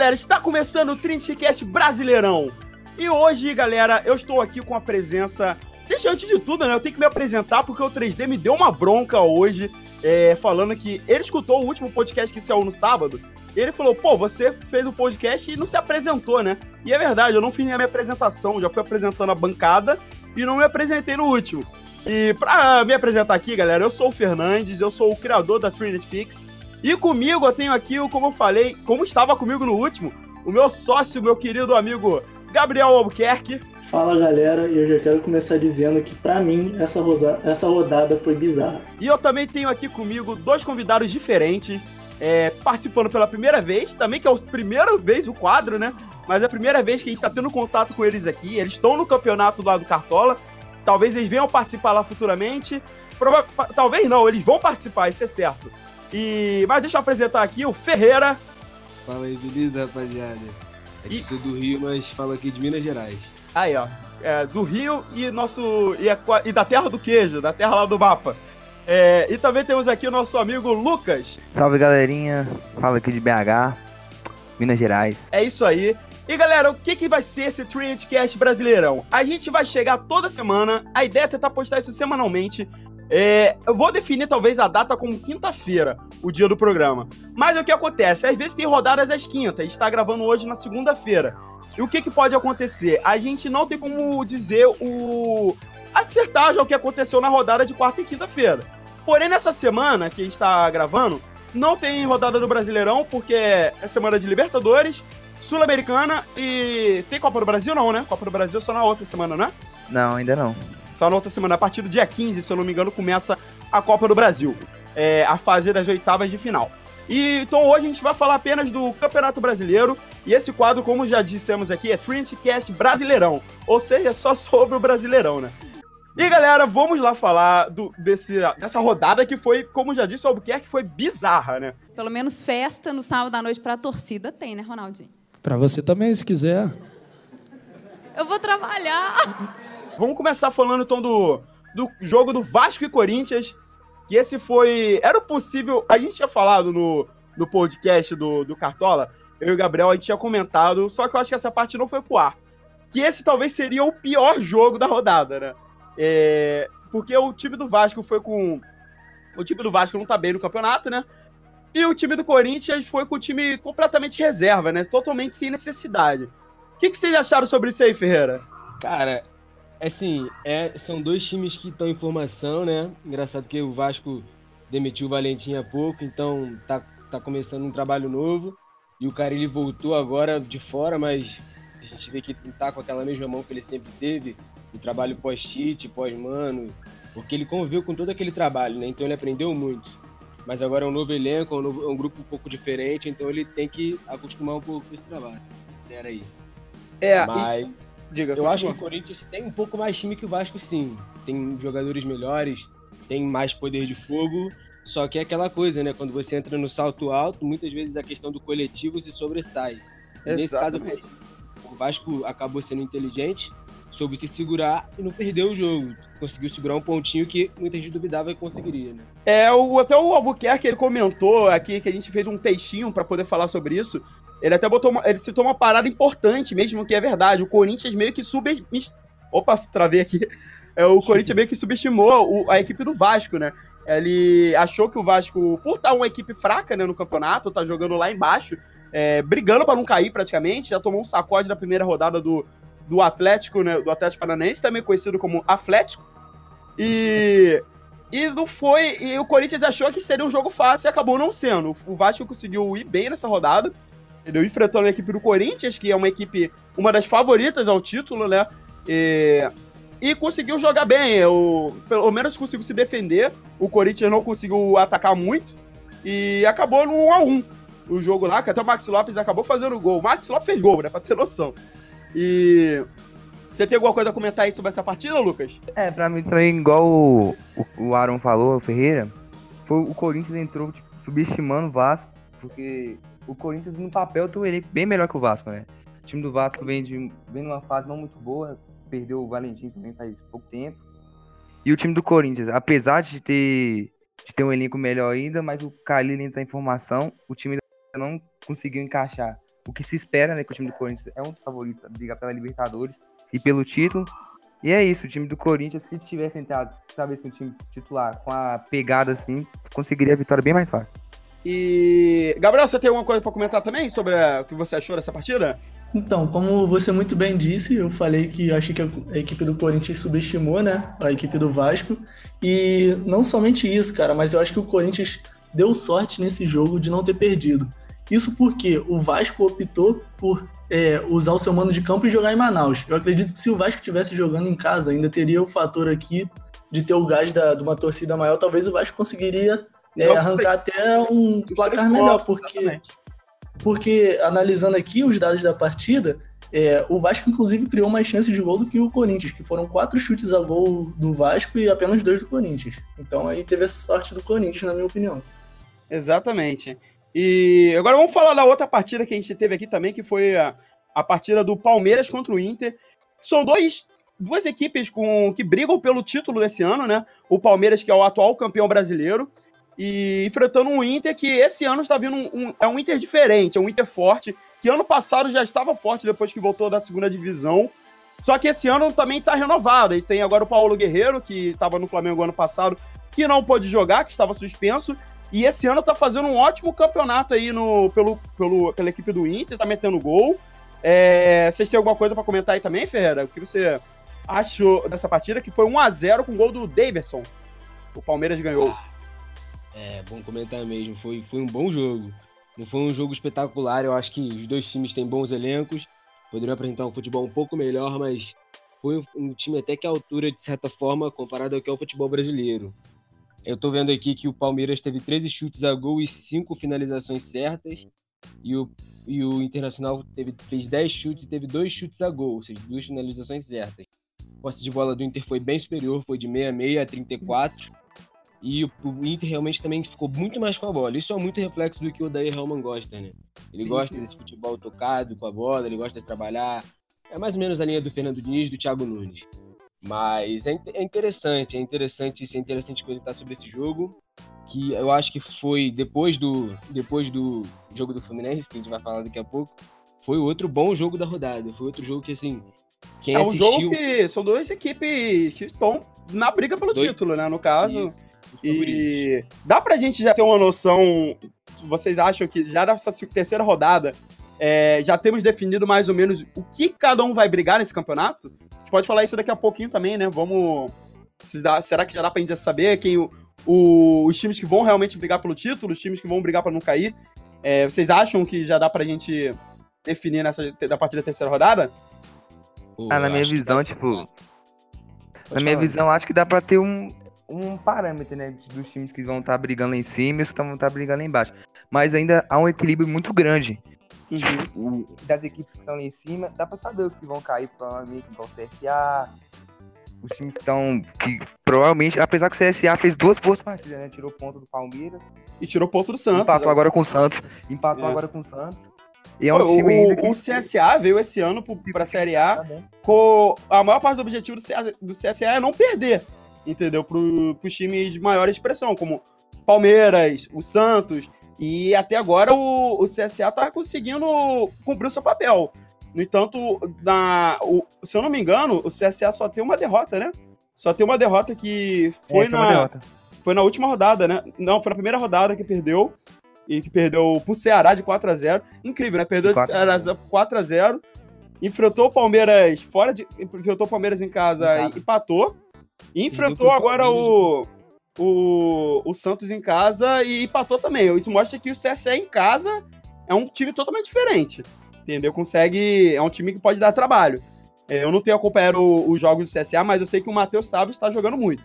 galera, está começando o Trintcast Brasileirão. E hoje, galera, eu estou aqui com a presença. Deixa antes de tudo, né? Eu tenho que me apresentar porque o 3D me deu uma bronca hoje, é, falando que ele escutou o último podcast que saiu no sábado. Ele falou: pô, você fez o podcast e não se apresentou, né? E é verdade, eu não fiz a minha apresentação, já fui apresentando a bancada e não me apresentei no último. E pra me apresentar aqui, galera, eu sou o Fernandes, eu sou o criador da Trinity Pix. E comigo eu tenho aqui, como eu falei, como estava comigo no último, o meu sócio, meu querido amigo Gabriel Albuquerque. Fala galera, e eu já quero começar dizendo que para mim essa, rosa... essa rodada foi bizarra. E eu também tenho aqui comigo dois convidados diferentes, é, participando pela primeira vez, também que é a primeira vez o quadro, né? Mas é a primeira vez que a gente está tendo contato com eles aqui. Eles estão no campeonato lá do Cartola. Talvez eles venham participar lá futuramente. Prova... Talvez não, eles vão participar, isso é certo. E mas deixa eu apresentar aqui o Ferreira. Fala aí, beleza, rapaziada? Aqui e... do Rio, mas falo aqui de Minas Gerais. Aí, ó. É, do Rio e nosso e, a, e, da terra do queijo, da terra lá do mapa. É, e também temos aqui o nosso amigo Lucas. Salve galerinha, fala aqui de BH, Minas Gerais. É isso aí. E galera, o que, que vai ser esse Trinity Cast brasileirão? A gente vai chegar toda semana, a ideia é tentar postar isso semanalmente. É, eu vou definir talvez a data como quinta-feira, o dia do programa. Mas o que acontece? Às vezes tem rodadas às quintas, está gravando hoje na segunda-feira. E o que, que pode acontecer? A gente não tem como dizer o. acertar já o que aconteceu na rodada de quarta e quinta-feira. Porém, nessa semana que está gravando, não tem rodada do Brasileirão, porque é semana de Libertadores, Sul-Americana e. Tem Copa do Brasil, não, né? Copa do Brasil só na outra semana, né? Não, ainda não. Só na outra semana. A partir do dia 15, se eu não me engano, começa a Copa do Brasil. É, a fase das oitavas de final. E, então hoje a gente vai falar apenas do Campeonato Brasileiro. E esse quadro, como já dissemos aqui, é Trinity Cast Brasileirão. Ou seja, é só sobre o Brasileirão, né? E galera, vamos lá falar do, desse, dessa rodada que foi, como já disse o Albuquerque, foi bizarra, né? Pelo menos festa no sábado à noite pra torcida tem, né, Ronaldinho? Pra você também, se quiser. Eu vou trabalhar. Vamos começar falando então do, do jogo do Vasco e Corinthians. Que esse foi. Era possível. A gente tinha falado no, no podcast do, do Cartola. Eu e o Gabriel, a gente tinha comentado. Só que eu acho que essa parte não foi pro ar. Que esse talvez seria o pior jogo da rodada, né? É, porque o time do Vasco foi com. O time do Vasco não tá bem no campeonato, né? E o time do Corinthians foi com o time completamente reserva, né? Totalmente sem necessidade. O que, que vocês acharam sobre isso aí, Ferreira? Cara, Assim, é, são dois times que estão em formação, né? Engraçado que o Vasco demitiu o Valentim há pouco, então tá, tá começando um trabalho novo. E o cara ele voltou agora de fora, mas a gente vê que tá com aquela mesma mão que ele sempre teve, o trabalho pós-cheat, pós-mano, porque ele conviveu com todo aquele trabalho, né? Então ele aprendeu muito. Mas agora é um novo elenco, é um, novo, é um grupo um pouco diferente, então ele tem que acostumar um pouco com esse trabalho. Era aí. É, mas... E Diga, eu acho que o Corinthians tem um pouco mais time que o Vasco, sim. Tem jogadores melhores, tem mais poder de fogo. Só que é aquela coisa, né? Quando você entra no salto alto, muitas vezes a questão do coletivo se sobressai. Nesse caso, o Vasco acabou sendo inteligente, soube se segurar e não perdeu o jogo. Conseguiu segurar um pontinho que muita gente duvidava que conseguiria, né? É, o, até o Albuquerque ele comentou aqui que a gente fez um textinho para poder falar sobre isso. Ele até botou uma, ele citou uma parada importante mesmo, que é verdade. O Corinthians meio que sub... Opa, travei aqui. É, o Corinthians meio que subestimou o, a equipe do Vasco, né? Ele achou que o Vasco, por estar uma equipe fraca né, no campeonato, tá jogando lá embaixo, é, brigando para não cair praticamente, já tomou um sacode na primeira rodada do, do Atlético, né, do Atlético Paranaense, também conhecido como Atlético. E e não foi. E o Corinthians achou que seria um jogo fácil e acabou não sendo. O Vasco conseguiu ir bem nessa rodada entendeu? Enfrentando a equipe do Corinthians, que é uma equipe, uma das favoritas ao título, né? E, e conseguiu jogar bem, o, pelo menos conseguiu se defender. O Corinthians não conseguiu atacar muito e acabou no 1x1 o jogo lá, que até o Max Lopes acabou fazendo gol. O Max Lopes fez gol, né? Pra ter noção. E. Você tem alguma coisa a comentar aí sobre essa partida, Lucas? É, pra mim também, igual o, o Aaron falou, o Ferreira, foi, o Corinthians entrou tipo, subestimando o Vasco, porque o Corinthians no papel tem um elenco bem melhor que o Vasco, né? O time do Vasco vem, de, vem numa fase não muito boa, perdeu o Valentim também faz pouco tempo. E o time do Corinthians, apesar de ter, de ter um elenco melhor ainda, mas o Khalil está em formação, o time não conseguiu encaixar o que se espera, né? Que o time do Corinthians é um dos favoritos a brigar pela Libertadores e pelo título. E é isso, o time do Corinthians, se tivesse entrado, talvez com o time titular, com a pegada assim, conseguiria a vitória bem mais fácil. E. Gabriel, você tem alguma coisa pra comentar também sobre o que você achou dessa partida? Então, como você muito bem disse, eu falei que eu achei que a equipe do Corinthians subestimou, né? A equipe do Vasco. E não somente isso, cara, mas eu acho que o Corinthians deu sorte nesse jogo de não ter perdido. Isso porque o Vasco optou por é, usar o seu mano de campo e jogar em Manaus. Eu acredito que se o Vasco estivesse jogando em casa, ainda teria o fator aqui de ter o gás da- de uma torcida maior, talvez o Vasco conseguiria é, Não, arrancar até um placar melhor, porque porque analisando aqui os dados da partida, é, o Vasco inclusive criou mais chances de gol do que o Corinthians, que foram quatro chutes a gol do Vasco e apenas dois do Corinthians. Então aí teve a sorte do Corinthians, na minha opinião. Exatamente. E agora vamos falar da outra partida que a gente teve aqui também, que foi a, a partida do Palmeiras contra o Inter. São dois, duas equipes com, que brigam pelo título desse ano, né? O Palmeiras, que é o atual campeão brasileiro, e enfrentando um Inter que esse ano está vindo um, um- é um Inter diferente, é um Inter forte, que ano passado já estava forte depois que voltou da segunda divisão. Só que esse ano também está renovado. Eles tem agora o Paulo Guerreiro, que estava no Flamengo ano passado, que não pôde jogar, que estava suspenso. E esse ano tá fazendo um ótimo campeonato aí no, pelo, pelo, pela equipe do Inter, tá metendo gol. É, vocês têm alguma coisa pra comentar aí também, Ferreira? O que você achou dessa partida? Que foi 1x0 com o gol do Daverson. O Palmeiras ganhou. É, bom comentar mesmo. Foi, foi um bom jogo. Não foi um jogo espetacular. Eu acho que os dois times têm bons elencos. Poderiam apresentar um futebol um pouco melhor, mas foi um time até que à altura, de certa forma, comparado ao que é o futebol brasileiro. Eu tô vendo aqui que o Palmeiras teve 13 chutes a gol e 5 finalizações certas. E o, e o Internacional teve, fez 10 chutes e teve 2 chutes a gol, ou seja, duas finalizações certas. A posse de bola do Inter foi bem superior, foi de 66 a 34. E o, o Inter realmente também ficou muito mais com a bola. Isso é muito reflexo do que o Odair Helman gosta, né? Ele Sim, gosta sim. desse futebol tocado com a bola, ele gosta de trabalhar. É mais ou menos a linha do Fernando Diniz e do Thiago Nunes. Mas é, é interessante, é interessante, isso é interessante comentar sobre esse jogo. Que eu acho que foi depois do, depois do jogo do Fluminense, que a gente vai falar daqui a pouco, foi outro bom jogo da rodada. Foi outro jogo que, assim, quem É um assistiu... jogo que são duas equipes que estão na briga pelo Dois- título, né? No caso. Isso. E dá pra gente já ter uma noção. Vocês acham que já dessa terceira rodada é, já temos definido mais ou menos o que cada um vai brigar nesse campeonato? A gente pode falar isso daqui a pouquinho também, né? Vamos. se dá- Será que já dá pra gente saber quem o- o- os times que vão realmente brigar pelo título, os times que vão brigar pra não cair? É, vocês acham que já dá pra gente definir nessa da partir da terceira rodada? Ah, na minha visão, tipo, Na minha visão, acho que dá pra ter um, um parâmetro, né? Dos times que vão estar brigando lá em cima e os que vão estar brigando lá embaixo. Mas ainda há um equilíbrio muito grande. Uhum. Das equipes que estão lá em cima, dá pra saber os que vão cair, provavelmente, vão CSA. Os times que estão. Que provavelmente, apesar que o CSA fez duas boas partidas, né? Tirou ponto do Palmeiras. E tirou ponto do Santos. empatou agora com o Santos. Empatou É. agora com o Santos. E é um time o, ainda que. o CSA veio esse ano pra Série A Tá com a maior parte do objetivo do CSA, do CSA é não perder, entendeu? Pro, pros times de maior expressão, como Palmeiras, o Santos, e até agora o, o CSA tá conseguindo cumprir o seu papel. No entanto, na, o- se eu não me engano, o CSA só tem uma derrota, né? Só tem uma derrota que foi, É, uma na, foi na última rodada, né? Não, foi na primeira rodada que perdeu. E que perdeu pro Ceará de 4x0. Incrível, né? Perdeu de 4 a 0. Ceará 4x0. Enfrentou o Palmeiras fora de. Enfrentou o Palmeiras em casa Em casa. e empatou. E enfrentou agora o, o, o Santos em casa e empatou também. Isso mostra que o CSE em casa é um time totalmente diferente. Entendeu? Consegue. É um time que pode dar trabalho. É, eu não tenho acompanhado os jogos do CSA, mas eu sei que o Matheus Sábio está jogando muito.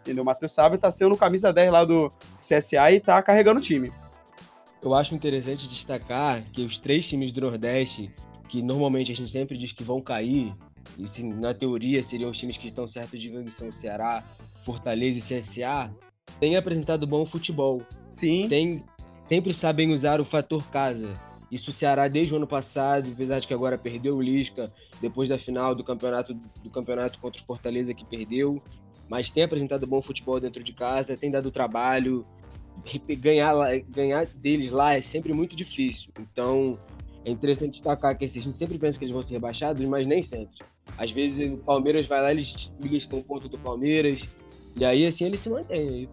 Entendeu? O Matheus Sábio está sendo camisa 10 lá do CSA e está carregando o time. Eu acho interessante destacar que os três times do Nordeste, que normalmente a gente sempre diz que vão cair, e na teoria seriam os times que estão certos de gangue, são Ceará, Fortaleza e CSA, têm apresentado bom futebol. Sim. Tem, sempre sabem usar o fator casa. Isso o Ceará desde o ano passado, apesar de que agora perdeu o Lisca depois da final do campeonato do campeonato contra o Fortaleza que perdeu, mas tem apresentado bom futebol dentro de casa, tem dado trabalho. Ganhar, ganhar deles lá é sempre muito difícil. Então, é interessante destacar que esses times sempre pensam que eles vão ser rebaixados, mas nem sempre. Às vezes o Palmeiras vai lá, eles beliscam um ponto do Palmeiras, e aí assim eles se mantêm aí.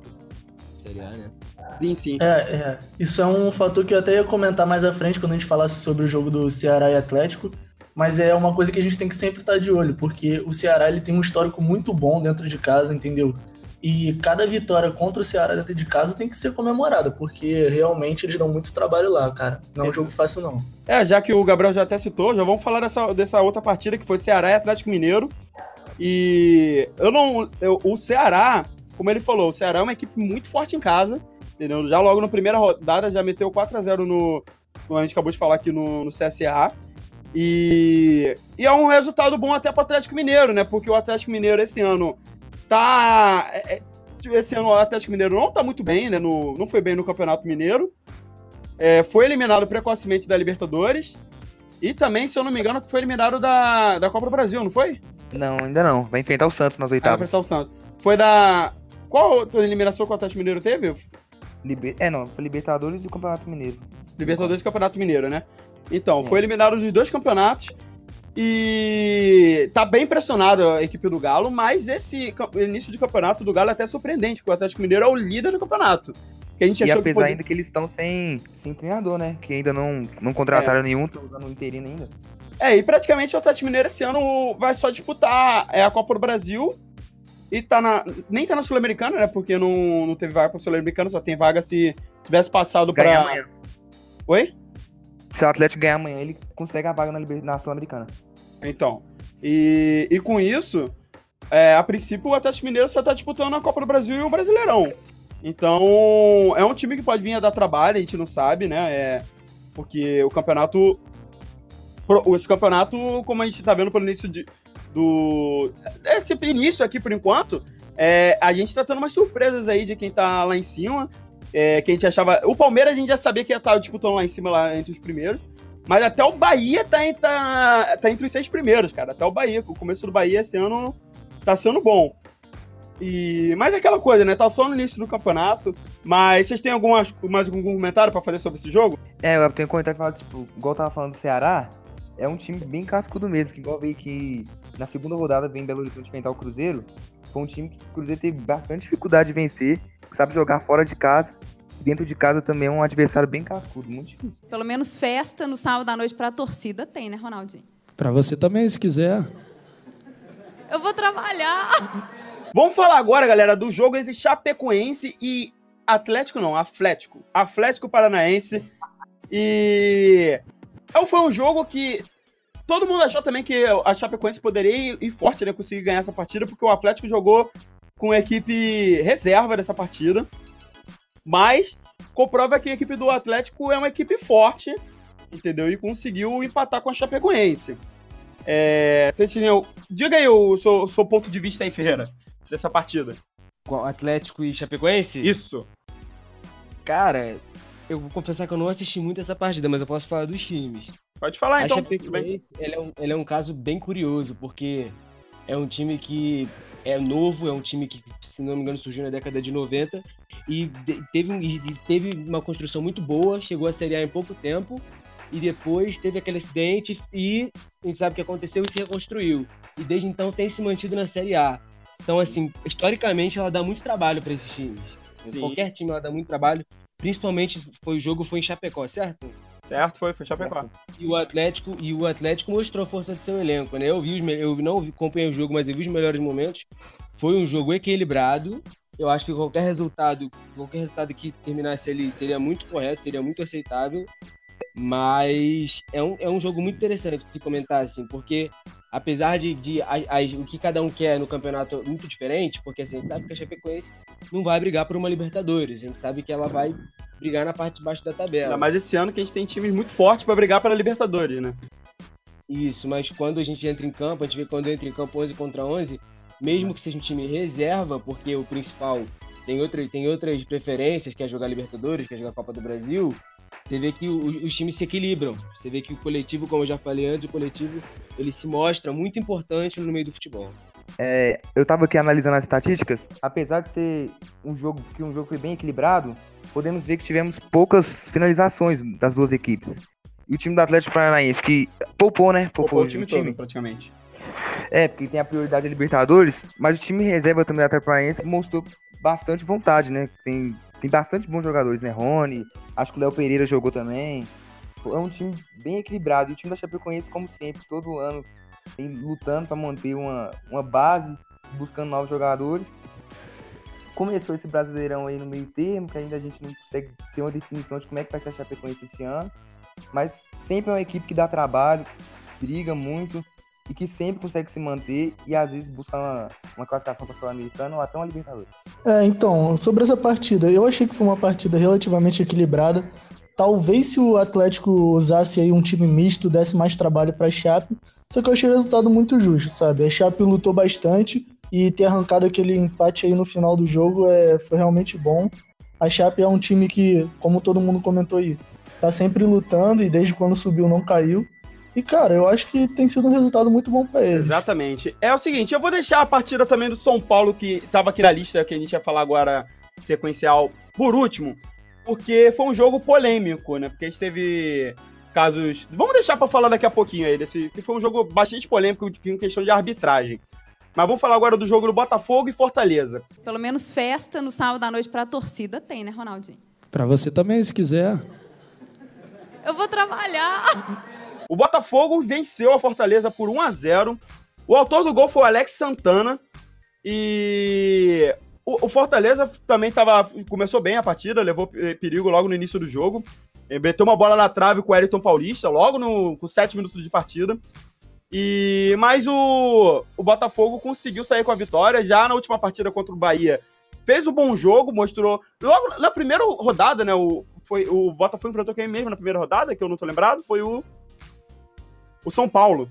Seria, né? Sim, sim. É, é. Isso é um fator que eu até ia comentar mais à frente quando a gente falasse sobre o jogo do Ceará e Atlético. Mas é uma coisa que a gente tem que sempre estar de olho, porque o Ceará ele tem um histórico muito bom dentro de casa, entendeu? E cada vitória contra o Ceará dentro de casa tem que ser comemorada, porque realmente eles dão muito trabalho lá, cara. Não é um jogo fácil, não. É, já que o Gabriel já até citou, já vamos falar dessa, dessa outra partida que foi Ceará e Atlético Mineiro. E eu não. Eu, o Ceará, como ele falou, o Ceará é uma equipe muito forte em casa, entendeu? Já logo na primeira rodada já meteu 4 a 0 no. no a gente acabou de falar aqui no, no CSA. E, e é um resultado bom até para o Atlético Mineiro, né? Porque o Atlético Mineiro esse ano tá. é, é, Esse ano o Atlético Mineiro não tá muito bem, né? No, não foi bem no Campeonato Mineiro. É, foi eliminado precocemente da Libertadores. E também, se eu não me engano, foi eliminado da, da Copa do Brasil, não foi? Não, ainda não. Vai enfrentar o Santos nas Ah, oitavas. foi o Santos. Foi da. Qual outra eliminação que o Atlético Mineiro teve? Liber- É, não. Foi Libertadores e o Campeonato Mineiro. Libertadores e Campeonato Mineiro, né? Então, foi eliminado dos dois campeonatos. E tá bem pressionado a equipe do Galo, mas esse início de campeonato do Galo é até surpreendente, porque o Atlético Mineiro é o líder do campeonato. Que a gente E achou apesar que ainda que eles estão sem, sem treinador, né? Que ainda não, não contrataram É. nenhum, estão usando o interino ainda. É, e praticamente o Atlético Mineiro esse ano vai só disputar é, a Copa do Brasil e tá na. Nem tá na Sul-Americana, né? Porque não, não teve vaga pra Sul-Americana, só tem vaga se tivesse passado Ganhar pra. amanhã. Oi? Se o Atlético ganhar amanhã, ele consegue a vaga na, na Sul-Americana. Então. E, e com isso, é, a princípio o Atlético Mineiro só tá disputando a Copa do Brasil e o Brasileirão. Então, é um time que pode vir a dar trabalho, a gente não sabe, né? É, porque o campeonato. Esse campeonato, como a gente tá vendo pelo início de, do. Esse início aqui, por enquanto, é, a gente tá tendo umas surpresas aí de quem tá lá em cima. É, que a gente achava. O Palmeiras a gente já sabia que ia estar disputando lá em cima, lá entre os primeiros. Mas até o Bahia tá, tá, tá entre os seis primeiros, cara. Até o Bahia. O começo do Bahia esse ano tá sendo bom. E, mas é aquela coisa, né? Tá só no início do campeonato. Mas vocês têm algumas, mais algum comentário pra fazer sobre esse jogo? É, eu tenho que comentar e falar, tipo, igual eu tava falando do Ceará, é um time bem cascudo mesmo, que igual veio que na segunda rodada vem Belo Horizonte enfrentar o Cruzeiro, foi um time que o Cruzeiro teve bastante dificuldade de vencer, que sabe jogar fora de casa, dentro de casa também é um adversário bem cascudo, muito difícil. Pelo menos festa no sábado à noite pra torcida tem, né, Ronaldinho? Pra você também, se quiser. Eu vou trabalhar. Vamos falar agora, galera, do jogo entre Chapecoense e Atlético, não, Atlético. Atlético Paranaense. E é, foi um jogo que todo mundo achou também que a Chapecoense poderia ir, ir forte, né? Conseguir ganhar essa partida, porque o Atlético jogou com a equipe reserva dessa partida. Mas comprova que a equipe do Atlético é uma equipe forte, entendeu? E conseguiu empatar com a Chapecoense. É, Tentineu, diga aí o seu, seu ponto de vista aí, Ferreira, dessa partida. Com Atlético e Chapecoense? Isso. Cara, eu vou confessar que eu não assisti muito essa partida, mas eu posso falar dos times. Pode falar a então. Chapecoense, ele é, um, ele é um caso bem curioso, porque é um time que é novo, é um time que, se não me engano, surgiu na década de 90 e teve, e teve uma construção muito boa, chegou a Série A em pouco tempo e depois teve aquele acidente e a gente sabe o que aconteceu e se reconstruiu. E desde então tem se mantido na Série A. Então, assim, historicamente ela dá muito trabalho para esses times. Sim. Qualquer time ela dá muito trabalho, principalmente foi o jogo foi em Chapecó, certo? Certo, foi, foi Chapecó. E o Atlético, e o Atlético mostrou a força do seu elenco, né? Eu vi os, eu não acompanhei o jogo, mas eu vi os melhores momentos. Foi um jogo equilibrado. Eu acho que qualquer resultado, qualquer resultado que terminasse ali seria muito correto, seria muito aceitável. Mas é um, é um jogo muito interessante de se comentar, assim, porque apesar de, de as- as- o que cada um quer no campeonato é muito diferente, porque assim, a gente sabe que a Chapecoense não vai brigar por uma Libertadores, a gente sabe que ela vai brigar na parte de baixo da tabela. Ainda mais esse ano que a gente tem times muito fortes pra brigar pela Libertadores, né? Isso, mas quando a gente entra em campo, a gente vê quando entra em campo 11 contra 11, mesmo que seja um time reserva, porque o principal tem, outra, tem outras preferências, quer jogar Libertadores, quer jogar Copa do Brasil, você vê que o- os times se equilibram. Você vê que o coletivo, como eu já falei antes, o coletivo ele se mostra muito importante no meio do futebol. É, eu tava aqui analisando as estatísticas, apesar de ser um jogo que um jogo foi bem equilibrado, podemos ver que tivemos poucas finalizações das duas equipes. E o time do Atlético Paranaense, que poupou, né? Poupou, Poupou o time todo, praticamente. É, porque tem a prioridade da Libertadores, mas o time reserva também do Atlético Paranaense mostrou bastante vontade, né? Tem, tem bastante bons jogadores, né? Rony, acho que o Léo Pereira jogou também. É um time bem equilibrado. E o time da Chapecoense, como sempre, todo ano, lutando para manter uma, uma base, buscando novos jogadores. Começou esse Brasileirão aí no meio termo, que ainda a gente não consegue ter uma definição de como é que vai ser a Chapecoense esse ano. Mas sempre é uma equipe que dá trabalho, briga muito e que sempre consegue se manter e às vezes busca uma, uma classificação para Sul-Americana ou até uma Libertadores. É, então, sobre essa partida, eu achei que foi uma partida relativamente equilibrada. Talvez se o Atlético usasse aí um time misto, desse mais trabalho para a Chape, só que eu achei o resultado muito justo, sabe? A Chape lutou bastante e ter arrancado aquele empate aí no final do jogo é, foi realmente bom. A Chape é um time que, como todo mundo comentou aí, tá sempre lutando e desde quando subiu não caiu. E, cara, eu acho que tem sido um resultado muito bom para eles. Exatamente. É o seguinte, eu vou deixar a partida também do São Paulo, que tava aqui na lista, que a gente ia falar agora sequencial, por último, porque foi um jogo polêmico, né? Porque a gente teve casos. Vamos deixar para falar daqui a pouquinho aí, desse, que foi um jogo bastante polêmico em questão de arbitragem. Mas vamos falar agora do jogo do Botafogo e Fortaleza. Pelo menos festa no sábado à noite pra torcida tem, né, Ronaldinho? Para você também, se quiser. Eu vou trabalhar. O Botafogo venceu a Fortaleza por 1 a 0 O autor do gol foi o Alex Santana. E o, o Fortaleza também tava, começou bem a partida, levou perigo logo no início do jogo. Meteu uma bola na trave com o Elton Paulista, logo no, com 7 minutos de partida. E Mas o, o Botafogo conseguiu sair com a vitória já na última partida contra o Bahia. Fez um bom jogo, mostrou. Logo na primeira rodada, né? O, foi, o Botafogo enfrentou quem mesmo na primeira rodada, que eu não tô lembrado? Foi o o São Paulo.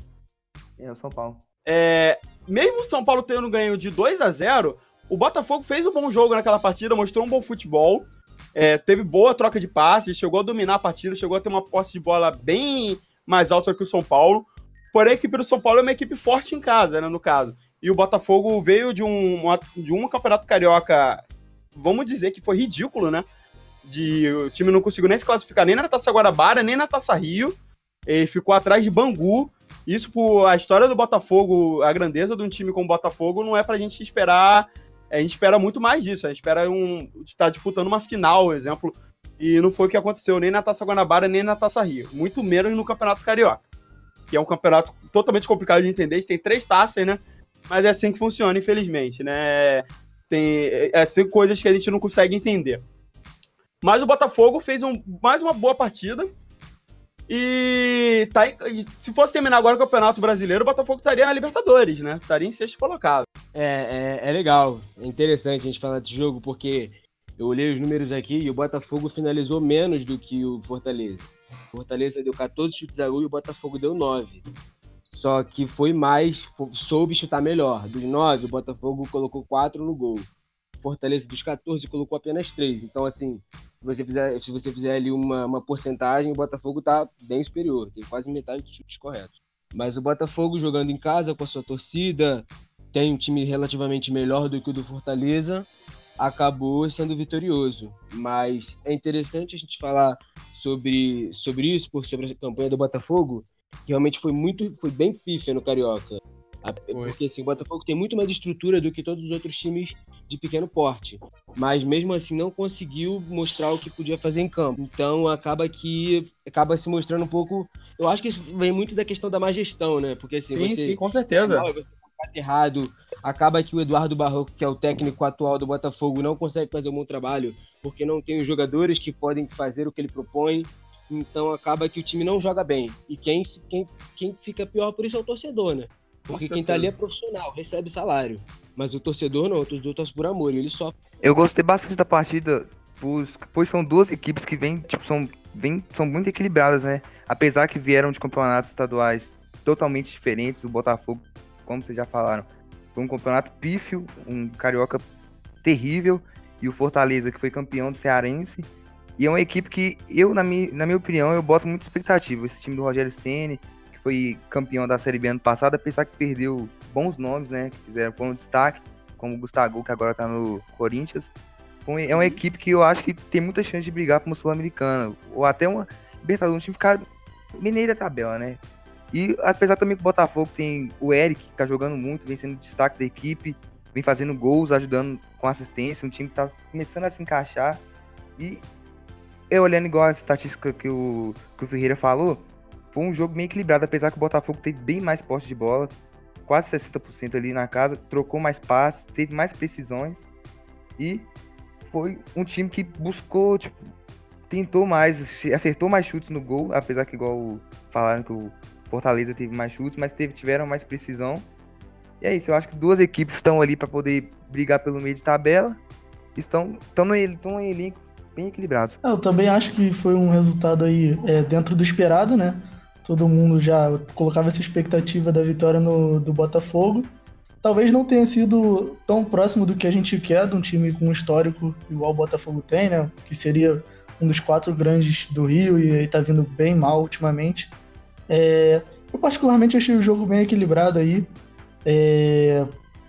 É, o São Paulo. É, mesmo o São Paulo tendo ganho de 2 a 0 o Botafogo fez um bom jogo naquela partida, mostrou um bom futebol, é, teve boa troca de passes, chegou a dominar a partida, chegou a ter uma posse de bola bem mais alta que o São Paulo. Porém, a equipe do São Paulo é uma equipe forte em casa, né, no caso. E o Botafogo veio de um, de um campeonato carioca, vamos dizer que foi ridículo, né? De, o time não conseguiu nem se classificar nem na Taça Guarabara, nem na Taça Rio. Ele ficou atrás de Bangu. Isso por a história do Botafogo, a grandeza de um time como o Botafogo, não é pra gente esperar. A gente espera muito mais disso. A gente espera um, estar disputando uma final, exemplo. E não foi o que aconteceu nem na Taça Guanabara, nem na Taça Rio. Muito menos no Campeonato Carioca. Que é um campeonato totalmente complicado de entender. Tem três taças, né? Mas é assim que funciona, infelizmente, né? Tem é assim, coisas que a gente não consegue entender. Mas o Botafogo fez um, mais uma boa partida. E, tá, se fosse terminar agora o Campeonato Brasileiro, o Botafogo estaria na Libertadores, né? Estaria em sexto colocado. É, é, é legal, é interessante a gente falar desse jogo, porque eu olhei os números aqui e o Botafogo finalizou menos do que o Fortaleza. O Fortaleza deu 14 chutes a gol e o Botafogo deu 9. Só que foi mais, soube chutar melhor. Dos 9, o Botafogo colocou 4 no gol. Fortaleza dos 14 colocou apenas 3. Então, assim, se você fizer, se você fizer ali uma, uma porcentagem, o Botafogo tá bem superior, tem quase metade dos chutes corretos. Mas o Botafogo jogando em casa com a sua torcida, tem um time relativamente melhor do que o do Fortaleza, acabou sendo vitorioso. Mas é interessante a gente falar sobre, sobre isso, sobre a campanha do Botafogo, que realmente foi muito, foi bem pífia no Carioca. Porque assim, o Botafogo tem muito mais estrutura do que todos os outros times de pequeno porte. Mas mesmo assim não conseguiu mostrar o que podia fazer em campo. Então acaba que acaba se mostrando um pouco. Eu acho que isso vem muito da questão da má gestão, né? Porque assim. Sim, você, sim, com certeza. Você errado, acaba que o Eduardo Barroco, que é o técnico atual do Botafogo, não consegue fazer um bom trabalho, porque não tem os jogadores que podem fazer o que ele propõe. Então acaba que o time não joga bem. E quem, quem, quem fica pior por isso é o torcedor, né? Porque quem tá ali é profissional, recebe salário. Mas o torcedor não, o torcedor torce por amor, ele só. Eu gostei bastante da partida, pois são duas equipes que vêm, tipo, são, vêm, são muito equilibradas, né? Apesar que vieram de campeonatos estaduais totalmente diferentes, o Botafogo, como vocês já falaram, foi um campeonato pífio, um carioca terrível, e o Fortaleza, que foi campeão do Cearense. E é uma equipe que eu, na minha, na minha opinião, eu boto muita expectativa. Esse time do Rogério Ceni foi campeão da Série B ano passado, apesar que perdeu bons nomes, né? Que fizeram um destaque, como o Gustavo, que agora tá no Corinthians. É uma equipe que eu acho que tem muita chance de brigar para uma Sul-Americana, ou até uma Libertadores, um time ficar meio da tabela, né? E apesar também que o Botafogo tem o Eric, que tá jogando muito, vem sendo destaque da equipe, vem fazendo gols, ajudando com assistência, um time que tá começando a se encaixar. E eu olhando igual a estatística que o, que o Ferreira falou, foi um jogo meio equilibrado, apesar que o Botafogo teve bem mais posse de bola, quase 60% ali na casa, trocou mais passes, teve mais precisões e foi um time que buscou, tipo, tentou mais, acertou mais chutes no gol, apesar que igual falaram que o Fortaleza teve mais chutes, mas teve, tiveram mais precisão. E é isso, eu acho que duas equipes estão ali para poder brigar pelo meio de tabela. Estão, estão no, estão no elenco bem equilibrado. Eu também acho que foi um resultado aí é, dentro do esperado, né? Todo mundo já colocava essa expectativa da vitória no, do Botafogo. Talvez não tenha sido tão próximo do que a gente quer de um time com um histórico igual o Botafogo tem, né? Que seria um dos quatro grandes do Rio e aí tá vindo bem mal ultimamente. É, eu particularmente achei o jogo bem equilibrado aí. É,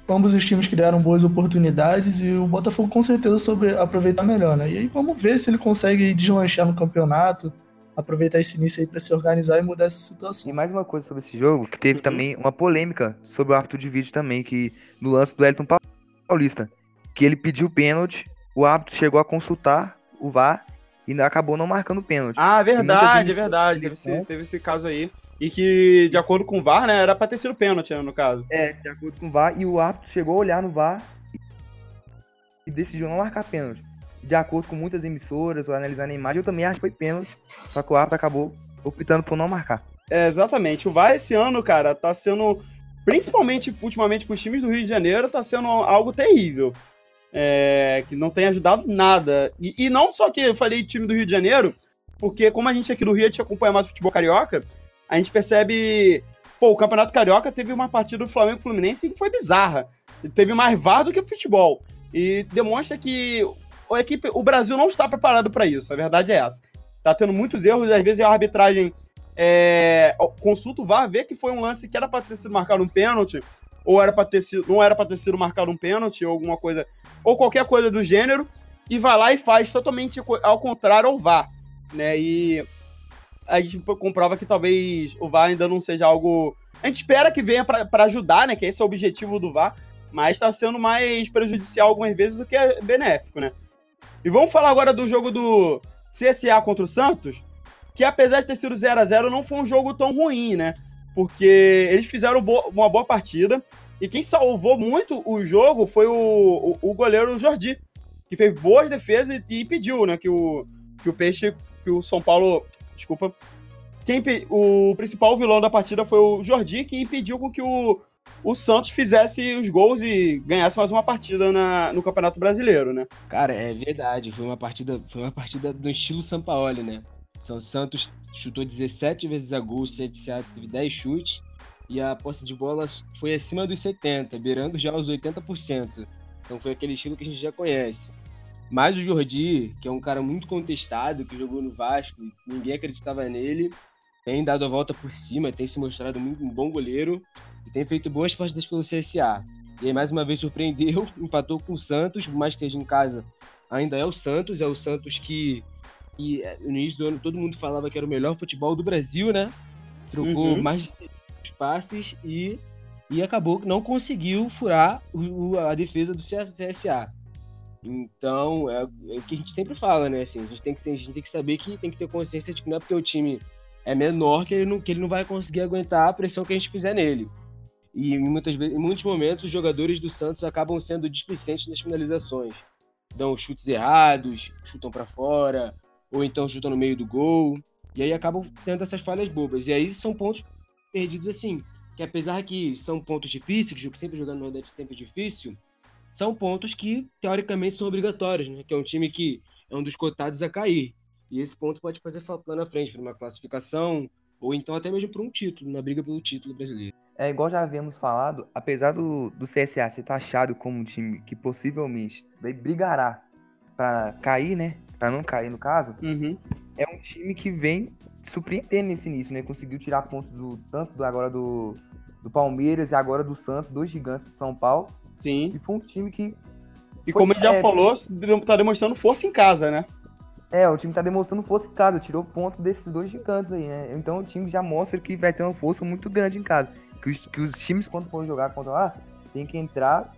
ambos os times criaram boas oportunidades e o Botafogo com certeza soube aproveitar melhor, né? E aí vamos ver se ele consegue deslanchar no campeonato, aproveitar esse início aí para se organizar e mudar essa situação. E mais uma coisa sobre esse jogo, que teve uhum. também uma polêmica sobre o árbitro de vídeo também, que no lance do Elton Paulista, que ele pediu pênalti, o árbitro chegou a consultar o VAR e acabou não marcando o pênalti. Ah, verdade, é verdade. Teve esse, teve esse caso aí. E que, de acordo com o VAR, né, era pra ter sido pênalti, né, no caso. É, de acordo com o VAR, e o árbitro chegou a olhar no VAR e decidiu não marcar pênalti. De acordo com muitas emissoras, ou analisando a imagem, eu também acho que foi pênalti, só que o árbitro acabou optando por não marcar. É, exatamente. O VAR esse ano, cara, tá sendo, principalmente ultimamente com os times do Rio de Janeiro, tá sendo algo terrível. É, que não tem ajudado nada. E, e, não só que eu falei time do Rio de Janeiro, porque como a gente aqui do Rio a gente acompanha mais futebol carioca, a gente percebe. Pô, o Campeonato Carioca teve uma partida do Flamengo Fluminense que foi bizarra. Teve mais VAR do que futebol. E demonstra que a equipe, o Brasil não está preparado para isso. A verdade é essa. Tá tendo muitos erros, às vezes a arbitragem é, consulta o VAR, vê que foi um lance que era para ter sido marcado um pênalti, ou era para ter sido, não era para ter sido marcado um pênalti, ou alguma coisa, ou qualquer coisa do gênero, e vai lá e faz totalmente ao contrário ao VAR, né? E a gente comprova que talvez o VAR ainda não seja algo. A gente espera que venha para ajudar, né? Que esse é o objetivo do VAR, mas está sendo mais prejudicial algumas vezes do que benéfico, né? E vamos falar agora do jogo do CSA contra o Santos, que apesar de ter sido 0 a 0 não foi um jogo tão ruim, né? Porque eles fizeram uma boa partida. E quem salvou muito o jogo foi o, o, o goleiro Jordi, que fez boas defesas e, e impediu, né? Que o, que o Peixe, que o São Paulo desculpa. Quem, o principal vilão da partida foi o Jordi, que impediu com que o, o Santos fizesse os gols e ganhasse mais uma partida na, no Campeonato Brasileiro, né? Cara, é verdade. Foi uma partida, foi uma partida do estilo Sampaoli, né? São Santos chutou 17 vezes a gol, o CSA teve 10 chutes e a posse de bola foi acima dos 70, beirando já os 80%. Então foi aquele estilo que a gente já conhece. Mas o Jordi, que é um cara muito contestado, que jogou no Vasco, ninguém acreditava nele, tem dado a volta por cima, tem se mostrado muito um bom goleiro e tem feito boas partidas pelo CSA. E aí, mais uma vez, surpreendeu, empatou com o Santos, mais que esteja em casa, ainda é o Santos, é o Santos que, que no início do ano todo mundo falava que era o melhor futebol do Brasil, né? Trocou uhum. mais de passes e, e acabou, não conseguiu furar o, a defesa do CSA. Então, é, é, o que a gente sempre fala, né? Assim, a, gente tem que, a gente tem que saber que tem que ter consciência de que não é porque o time é menor que ele não, que ele não vai conseguir aguentar a pressão que a gente fizer nele. E em, muitas vezes, em muitos momentos, os jogadores do Santos acabam sendo displicentes nas finalizações. Dão chutes errados, chutam para fora, ou então chutam no meio do gol. E aí acabam tendo essas falhas bobas. E aí são pontos perdidos assim. Que apesar que são pontos difíceis, que sempre jogando no Nordeste é sempre difícil, são pontos que, teoricamente, são obrigatórios, né? Que é um time que é um dos cotados a cair. E esse ponto pode fazer falta lá na frente, para uma classificação, ou então até mesmo para um título, na briga pelo título brasileiro. É igual já havíamos falado, apesar do, do CSA ser taxado como um time que possivelmente brigará para cair, né? Para não cair no caso, uhum. é um time que vem surpreendendo nesse início, né? Conseguiu tirar pontos do tanto do, agora do, do Palmeiras e agora do Santos, dois gigantes de São Paulo. Sim. E foi um time que. E como ele já falou, tá demonstrando força em casa, né? É, o time tá demonstrando força em casa, tirou ponto desses dois gigantes aí, né? Então o time já mostra que vai ter uma força muito grande em casa. Que os, que os times, quando for jogar contra lá, tem que entrar,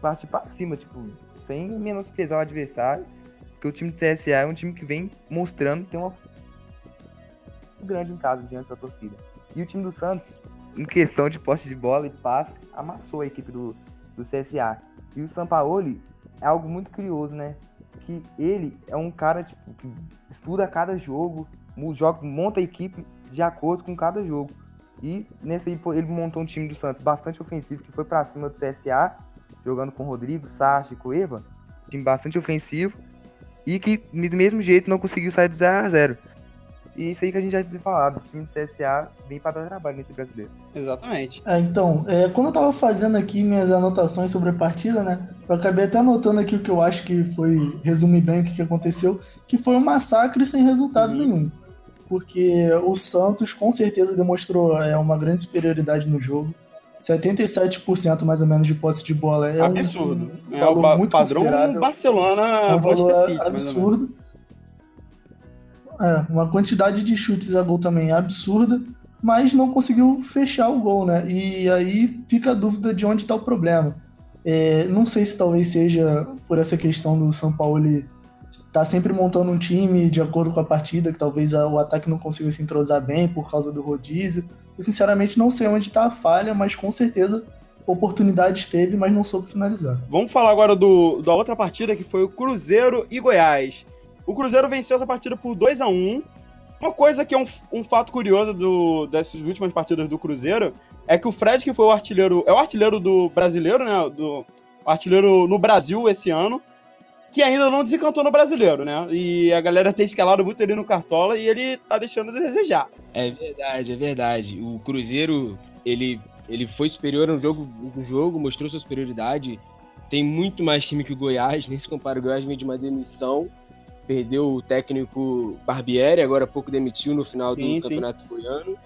partir pra cima, tipo, sem menosprezar o adversário. Porque o time do CSA é um time que vem mostrando que tem uma grande em casa diante da torcida. E o time do Santos, em questão de posse de bola e passes, amassou a equipe do, do CSA. E o Sampaoli é algo muito curioso, né? Que ele é um cara tipo, que estuda cada jogo, joga, monta a equipe de acordo com cada jogo. E nesse aí ele montou um time do Santos bastante ofensivo, que foi para cima do CSA, jogando com Rodrigo, Sacha e Cueva. Time bastante ofensivo. E que do mesmo jeito não conseguiu sair do 0 a 0 e isso aí que a gente já tinha falado, o time do CSA vem para dar trabalho nesse brasileiro. Exatamente. É, então, é, quando eu tava fazendo aqui minhas anotações sobre a partida, né? Eu acabei até anotando aqui o que eu acho que foi, resume bem o que, que aconteceu, que foi um massacre sem resultado uhum. nenhum. Porque o Santos com certeza demonstrou é, uma grande superioridade no jogo. 77% mais ou menos de posse de bola é absurdo. Um, um é o muito padrão Barcelona é um valor City, absurdo. É, uma quantidade de chutes a gol também absurda, mas não conseguiu fechar o gol, né? E aí fica a dúvida de onde está o problema. É, não sei se talvez seja por essa questão do São Paulo ele tá sempre montando um time de acordo com a partida, que talvez o ataque não consiga se entrosar bem por causa do rodízio. Eu sinceramente não sei onde está a falha, mas com certeza oportunidades teve, mas não soube finalizar. Vamos falar agora do, da outra partida que foi o Cruzeiro e Goiás. O Cruzeiro venceu essa partida por 2 a 1 Uma coisa que é um, um fato curioso do, dessas últimas partidas do Cruzeiro é que o Fred, que foi o artilheiro, é o artilheiro do brasileiro, né? Do, artilheiro no Brasil esse ano, que ainda não desencantou no brasileiro, né? E a galera tem escalado muito ele no Cartola e ele tá deixando de desejar. É verdade, é verdade. O Cruzeiro, ele, ele foi superior no jogo, no jogo, mostrou sua superioridade. Tem muito mais time que o Goiás, nem se compara o Goiás vem de uma demissão perdeu o técnico Barbieri, agora há pouco demitiu no final do sim, Campeonato sim. Goiano.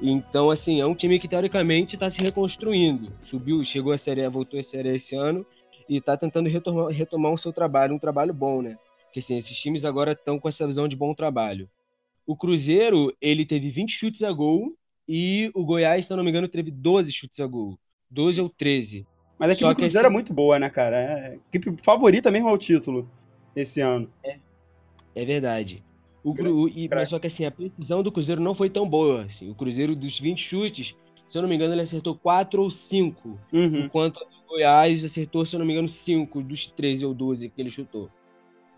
Então, assim, é um time que teoricamente está se reconstruindo. Subiu, chegou à Série A, voltou à Série A esse ano e está tentando retomar, retomar o seu trabalho, um trabalho bom, né? Porque assim, esses times agora estão com essa visão de bom trabalho. O Cruzeiro, ele teve 20 chutes a gol e o Goiás, se eu não me engano, teve 12 chutes a gol. 12 ou 13. Mas a equipe do Cruzeiro esse... é muito boa, né, cara? É a equipe favorita mesmo ao título esse ano. É, é verdade. O, o, e, mas só que assim, a precisão do Cruzeiro não foi tão boa. Assim. O Cruzeiro, dos 20 chutes, se eu não me engano, ele acertou 4 ou 5. Uhum. Enquanto o Goiás acertou, se eu não me engano, 5 dos 13 ou 12 que ele chutou.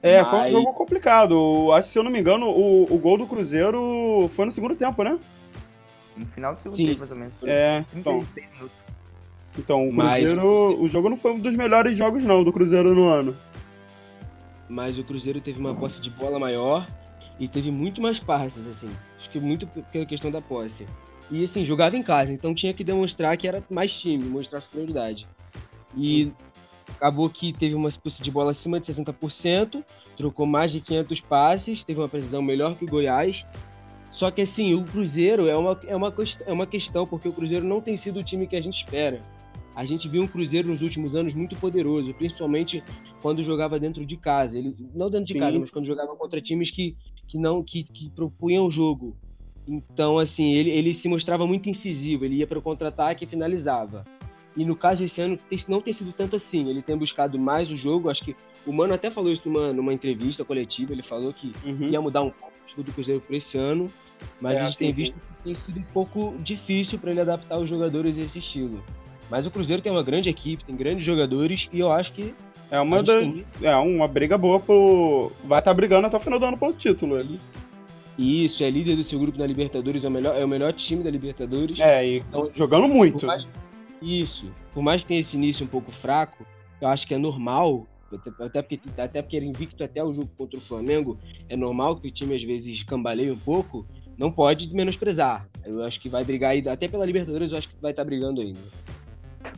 É, mas... foi um jogo complicado. Acho que, se eu não me engano, o, o gol do Cruzeiro foi no segundo tempo, né? No final do segundo Sim. tempo, mais ou menos. É, então. Então, o Cruzeiro. Mas... O jogo não foi um dos melhores jogos, não, do Cruzeiro no ano mas o Cruzeiro teve uma posse de bola maior e teve muito mais passes, assim. Acho que muito pela questão da posse. E, assim, jogava em casa, então tinha que demonstrar que era mais time, mostrar superioridade. E Sim. acabou que teve uma posse de bola acima de 60%, trocou mais de 500 passes, teve uma precisão melhor que o Goiás. Só que, assim, o Cruzeiro é uma, é uma, é uma questão, porque o Cruzeiro não tem sido o time que a gente espera a gente viu um Cruzeiro nos últimos anos muito poderoso, principalmente quando jogava dentro de casa. Ele não dentro de Sim. casa, mas quando jogava contra times que, que não que, que propunham o jogo. Então, assim, ele, ele se mostrava muito incisivo, ele ia para o contra-ataque e finalizava. E no caso esse ano não tem sido tanto assim. Ele tem buscado mais o jogo. Acho que o Mano até falou isso numa, numa entrevista coletiva. Ele falou que uhum. ia mudar um pouco o estilo do Cruzeiro para esse ano. Mas é, a gente tem visto que tem sido um pouco difícil para ele adaptar os jogadores a esse estilo. Mas o Cruzeiro tem uma grande equipe, tem grandes jogadores e eu acho que. É uma, da, é uma briga boa pro. Vai estar tá brigando até o final do ano pelo título ali. Isso, é líder do seu grupo da Libertadores, é o melhor, é o melhor time da Libertadores. É, e então, jogando muito. Mais, isso. Por mais que tenha esse início um pouco fraco, eu acho que é normal, até porque, até porque ele invicto até o jogo contra o Flamengo, é normal que o time às vezes cambaleie um pouco, não pode menosprezar. Eu acho que vai brigar aí, até pela Libertadores, eu acho que vai estar tá brigando ainda.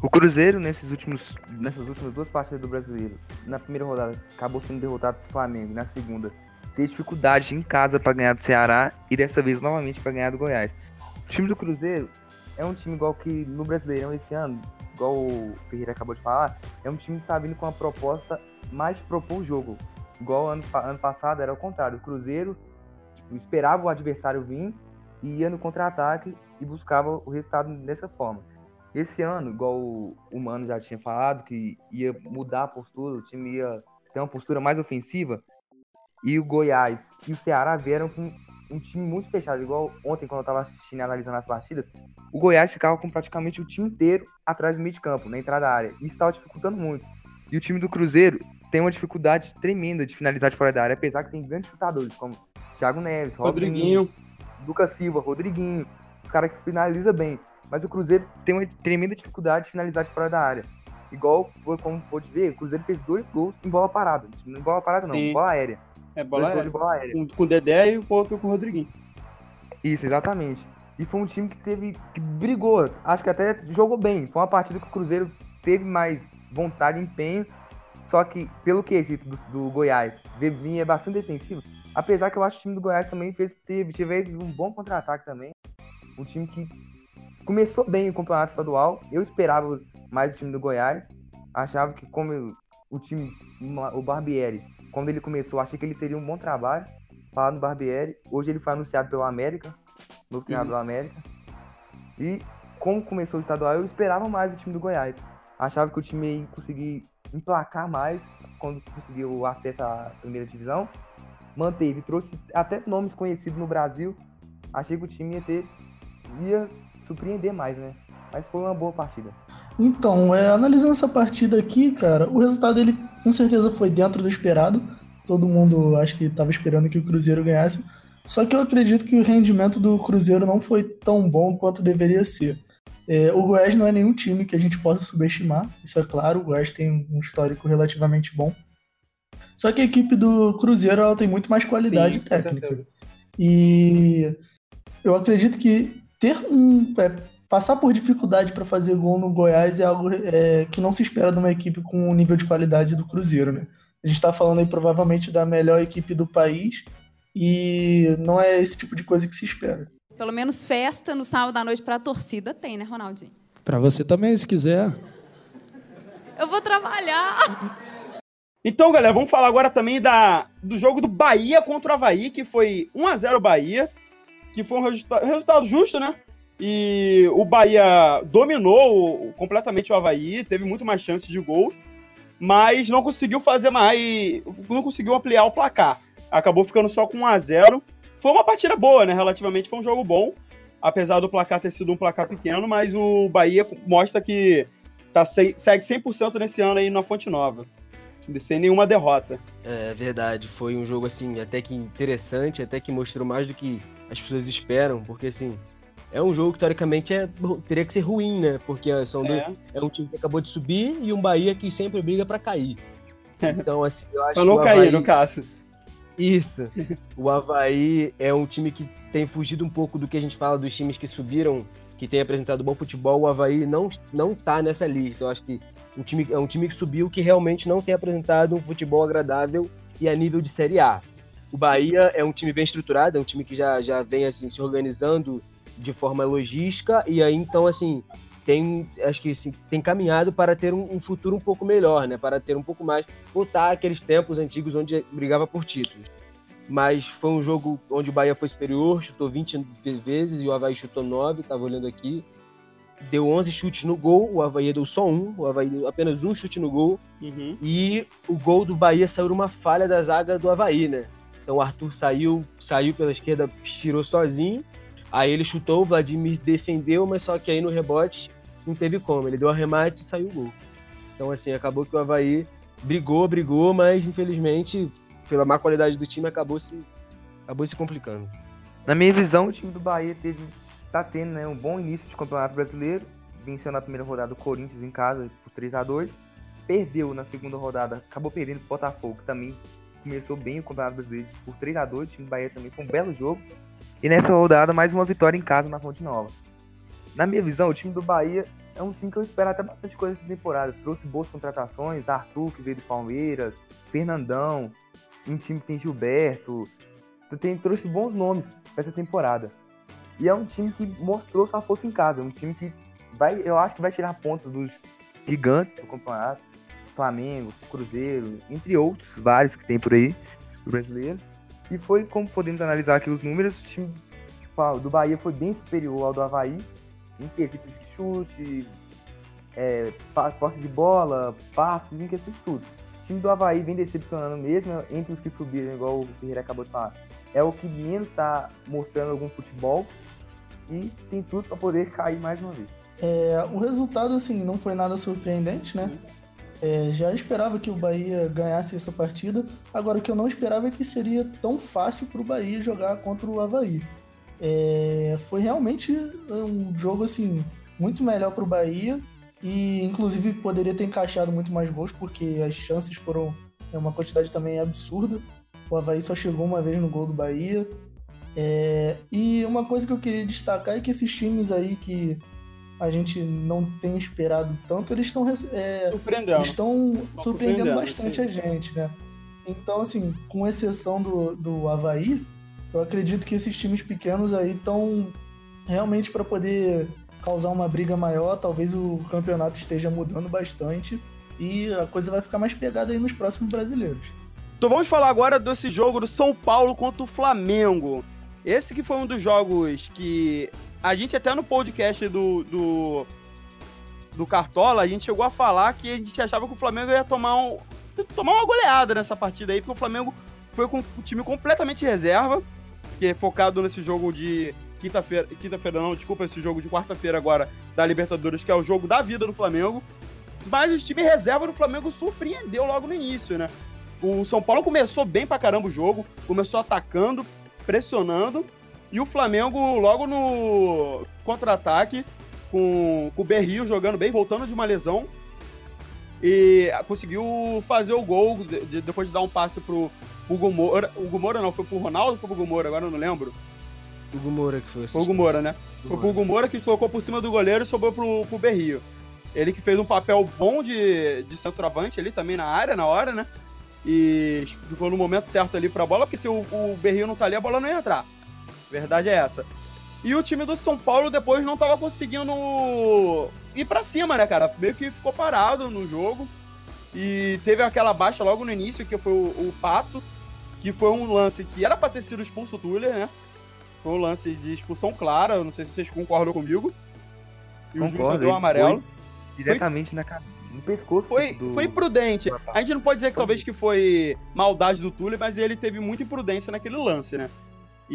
O Cruzeiro, nesses últimos, nessas últimas duas partidas do Brasileiro, na primeira rodada acabou sendo derrotado pelo Flamengo, na segunda teve dificuldade em casa para ganhar do Ceará e dessa vez novamente para ganhar do Goiás. O time do Cruzeiro é um time igual que no Brasileirão esse ano, igual o Ferreira acabou de falar, é um time que tá vindo com uma proposta mais de propor o jogo. igual ano, ano passado, era o contrário. O Cruzeiro tipo, esperava o adversário vir e ia no contra-ataque e buscava o resultado dessa forma. Esse ano, igual o, Mano já tinha falado, que ia mudar a postura, o time ia ter uma postura mais ofensiva, e o Goiás e o Ceará vieram com um time muito fechado, igual ontem, quando eu tava assistindo e analisando as partidas, o Goiás ficava com praticamente o time inteiro atrás do meio de campo, na entrada da área. Isso estava dificultando muito. E o time do Cruzeiro tem uma dificuldade tremenda de finalizar de fora da área, apesar que tem grandes chutadores, como Thiago Neves, Rodriguinho. Lucas Silva, Rodriguinho, os caras que finaliza bem. Mas o Cruzeiro tem uma tremenda dificuldade de finalizar de fora da área. Igual, como pode ver, o Cruzeiro fez dois gols em bola parada. Não em bola parada, não, Sim. bola aérea. É, bola aérea. bola aérea. Com, com o Dedé e um pouco com o Rodriguinho. Isso, exatamente. E foi um time que teve. que brigou. Acho que até jogou bem. Foi uma partida que o Cruzeiro teve mais vontade e empenho. Só que, pelo quesito do, do Goiás, vinha bastante defensivo. Apesar que eu acho que o time do Goiás também fez, teve, teve um bom contra-ataque também. Um time que começou bem o campeonato estadual. Eu esperava mais o time do Goiás. Achava que como o time, o Barbieri, quando ele começou, achei que ele teria um bom trabalho. Falar no Barbieri. Hoje ele foi anunciado pelo América, novo treinador do América. E como começou o estadual, eu esperava mais do time do Goiás. Achava que o time ia conseguir emplacar mais quando conseguiu o acesso à primeira divisão. Manteve, trouxe até nomes conhecidos no Brasil. Achei que o time ia ter. ia surpreender mais, né? Mas foi uma boa partida. Então, é, analisando essa partida aqui, cara, o resultado dele com certeza foi dentro do esperado. Todo mundo acho que estava esperando que o Cruzeiro ganhasse. Só que eu acredito que o rendimento do Cruzeiro não foi tão bom quanto deveria ser. É, o Goiás não é nenhum time que a gente possa subestimar, isso é claro. O Goiás tem um histórico relativamente bom. Só que a equipe do Cruzeiro ela tem muito mais qualidade Sim, técnica. E eu acredito que ter um. é, passar por dificuldade para fazer gol no Goiás é algo é, que não se espera de uma equipe com o nível de qualidade do Cruzeiro, né? A gente está falando aí provavelmente da melhor equipe do país e não é esse tipo de coisa que se espera. Pelo menos festa no sábado à noite pra torcida tem, né, Ronaldinho? Pra você também, se quiser. Eu vou trabalhar. Então, galera, vamos falar agora também da, do jogo do Bahia contra o Havaí, que foi 1x0 Bahia, que foi um resulta- resultado justo, né? E o Bahia dominou completamente o Havaí, teve muito mais chances de gols, mas não conseguiu fazer mais, não conseguiu ampliar o placar. Acabou ficando só com 1x0. Foi uma partida boa, né? Relativamente foi um jogo bom, apesar do placar ter sido um placar pequeno, mas o Bahia mostra que tá, se- segue 100% nesse ano aí na Fonte Nova sem nenhuma derrota. É verdade, foi um jogo assim até que interessante, até que mostrou mais do que as pessoas esperam, porque assim, é um jogo que teoricamente é, teria que ser ruim, né? Porque são dois, É, é um time que acabou de subir e um Bahia que sempre briga pra cair. Então, assim, eu acho pra não que o cair, no caso. Isso. O Havaí é um time que tem fugido um pouco do que a gente fala dos times que subiram, que tem apresentado bom futebol. O Havaí não, não tá nessa lista. Eu acho que um time, é um time que subiu que realmente não tem apresentado um futebol agradável e a nível de Série A. O Bahia é um time bem estruturado, é um time que já, já vem assim, se organizando de forma logística e aí então assim tem acho que assim, tem caminhado para ter um, um futuro um pouco melhor, né? Para ter um pouco mais voltar àqueles tempos antigos onde brigava por títulos. Mas foi um jogo onde o Bahia foi superior, chutou 20 vezes e o Havaí chutou 9, estava olhando aqui. Deu 11 chutes no gol, o Havaí deu só um, o Havaí deu apenas um chute no gol. Uhum. E o gol do Bahia saiu numa falha da zaga do Havaí, né? Então o Arthur saiu, saiu pela esquerda, tirou sozinho. Aí ele chutou, o Vladimir defendeu, mas só que aí no rebote não teve como. Ele deu arremate e saiu o gol. Então, assim, acabou que o Havaí brigou, brigou, mas infelizmente, pela má qualidade do time, acabou se, acabou se complicando. Na minha visão, o time do Bahia teve, tá tendo né, um bom início de campeonato brasileiro. Venceu na primeira rodada o Corinthians em casa por 3 a 2 Perdeu na segunda rodada, acabou perdendo o Botafogo, que também começou bem o campeonato brasileiro por 3 a 2 O time do Bahia também foi um belo jogo. E nessa rodada, mais uma vitória em casa na Fonte Nova. Na minha visão, o time do Bahia é um time que eu espero até bastante coisa essa temporada. Trouxe boas contratações, Arthur, que veio do Palmeiras, Fernandão, um time que tem Gilberto. Tem, trouxe bons nomes essa temporada. E é um time que mostrou sua força em casa. É um time que vai, eu acho que vai tirar pontos dos gigantes do campeonato. Flamengo, Cruzeiro, entre outros, vários que tem por aí, do brasileiro. E foi, como podemos analisar aqui os números, o time do Bahia foi bem superior ao do Havaí, em quesitos de chute, é, posse de bola, passes, em questão de tudo. O time do Havaí vem decepcionando mesmo, entre os que subiram, igual o Ferreira acabou de falar. É o que menos está mostrando algum futebol e tem tudo para poder cair mais uma vez. É, o resultado, assim, não foi nada surpreendente, né? É, já esperava que o Bahia ganhasse essa partida. Agora, o que eu não esperava é que seria tão fácil para o Bahia jogar contra o Havaí. É, foi realmente um jogo, assim, muito melhor para o Bahia. E, inclusive, poderia ter encaixado muito mais gols, porque as chances foram é uma quantidade também absurda. O Havaí só chegou uma vez no gol do Bahia. É, e uma coisa que eu queria destacar é que esses times aí que a gente não tem esperado tanto, eles estão é, surpreendendo. estão surpreendendo bastante sim. a gente, né? Então, assim, com exceção do, do Havaí, eu acredito que esses times pequenos aí estão realmente para poder causar uma briga maior. Talvez o campeonato esteja mudando bastante e a coisa vai ficar mais pegada aí nos próximos brasileiros. Então vamos falar agora desse jogo do São Paulo contra o Flamengo. Esse que foi um dos jogos que a gente até no podcast do, do, do Cartola, a gente chegou a falar que a gente achava que o Flamengo ia tomar, um, tomar uma goleada nessa partida aí, porque o Flamengo foi com o time completamente reserva, que é focado nesse jogo de quinta-feira, quinta-feira não, desculpa, esse jogo de quarta-feira agora da Libertadores, que é o jogo da vida do Flamengo. Mas o time reserva do Flamengo surpreendeu logo no início, né? O São Paulo começou bem pra caramba o jogo, começou atacando, pressionando, e o Flamengo, logo no contra-ataque, com, com o Berrio jogando bem, voltando de uma lesão. E conseguiu fazer o gol de, de, depois de dar um passe pro Hugo Moura. Hugo Moura não, foi pro Ronaldo ou foi pro Hugo Moura? Agora eu não lembro. Hugo Moura que foi. Foi o Hugo Moura, né? Hugo foi pro Hugo Moura que colocou por cima do goleiro e sobrou pro, pro Berrio. Ele que fez um papel bom de, de centroavante ali também na área, na hora, né? E ficou no momento certo ali pra bola, porque se o, o Berrio não tá ali, a bola não ia entrar. Verdade é essa. E o time do São Paulo depois não tava conseguindo ir para cima, né, cara? Meio que ficou parado no jogo. E teve aquela baixa logo no início, que foi o, o Pato, que foi um lance que era pra ter sido expulso o Tuller, né? Foi um lance de expulsão clara, não sei se vocês concordam comigo. E Concordo, o juiz deu um amarelo. Diretamente foi... na no pescoço. Foi, do... foi imprudente. A gente não pode dizer que talvez que foi maldade do Tuller, mas ele teve muita imprudência naquele lance, né?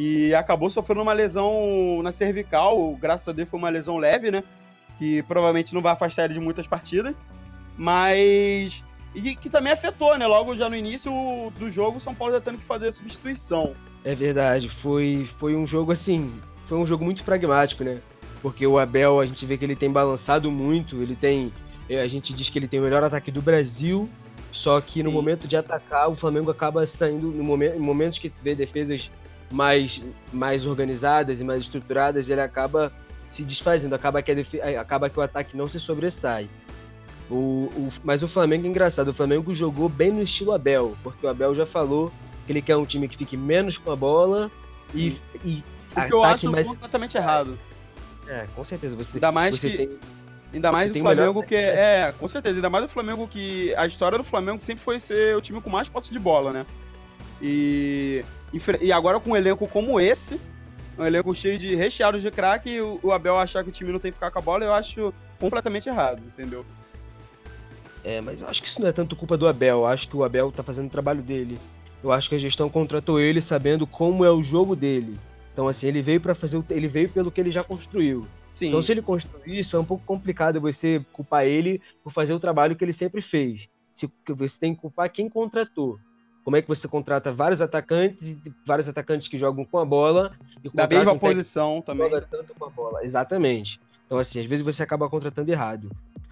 E acabou sofrendo uma lesão na cervical. Graças a Deus foi uma lesão leve, né? Que provavelmente não vai afastar ele de muitas partidas. Mas. E que também afetou, né? Logo já no início do jogo, o São Paulo já tendo que fazer a substituição. É verdade, foi, foi um jogo assim. Foi um jogo muito pragmático, né? Porque o Abel, a gente vê que ele tem balançado muito, ele tem. A gente diz que ele tem o melhor ataque do Brasil, só que no Sim. momento de atacar, o Flamengo acaba saindo no momento, em momentos que vê defesas mais, mais organizadas e mais estruturadas, ele acaba se desfazendo, acaba que, a, acaba que o ataque não se sobressai. O, o, mas o Flamengo é engraçado, o Flamengo jogou bem no estilo Abel, porque o Abel já falou que ele quer um time que fique menos com a bola e. e o que eu acho mais... completamente errado. É, com certeza. Você, ainda mais você que. Tem, ainda mais o Flamengo que é, é. Com certeza, ainda mais o Flamengo que. A história do Flamengo sempre foi ser o time com mais posse de bola, né? E e agora com um elenco como esse, um elenco cheio de recheados de craque, o Abel achar que o time não tem que ficar com a bola, eu acho completamente errado, entendeu? É, mas eu acho que isso não é tanto culpa do Abel. Eu acho que o Abel tá fazendo o trabalho dele. Eu acho que a gestão contratou ele sabendo como é o jogo dele. Então, assim, ele veio para fazer. Ele veio pelo que ele já construiu. Sim. Então, se ele construiu isso, é um pouco complicado você culpar ele por fazer o trabalho que ele sempre fez. Você tem que culpar quem contratou. Como é que você contrata vários atacantes e vários atacantes que jogam com a bola e da mesma um posição também. Tanto com a bola. Exatamente. Então assim, às vezes você acaba contratando errado.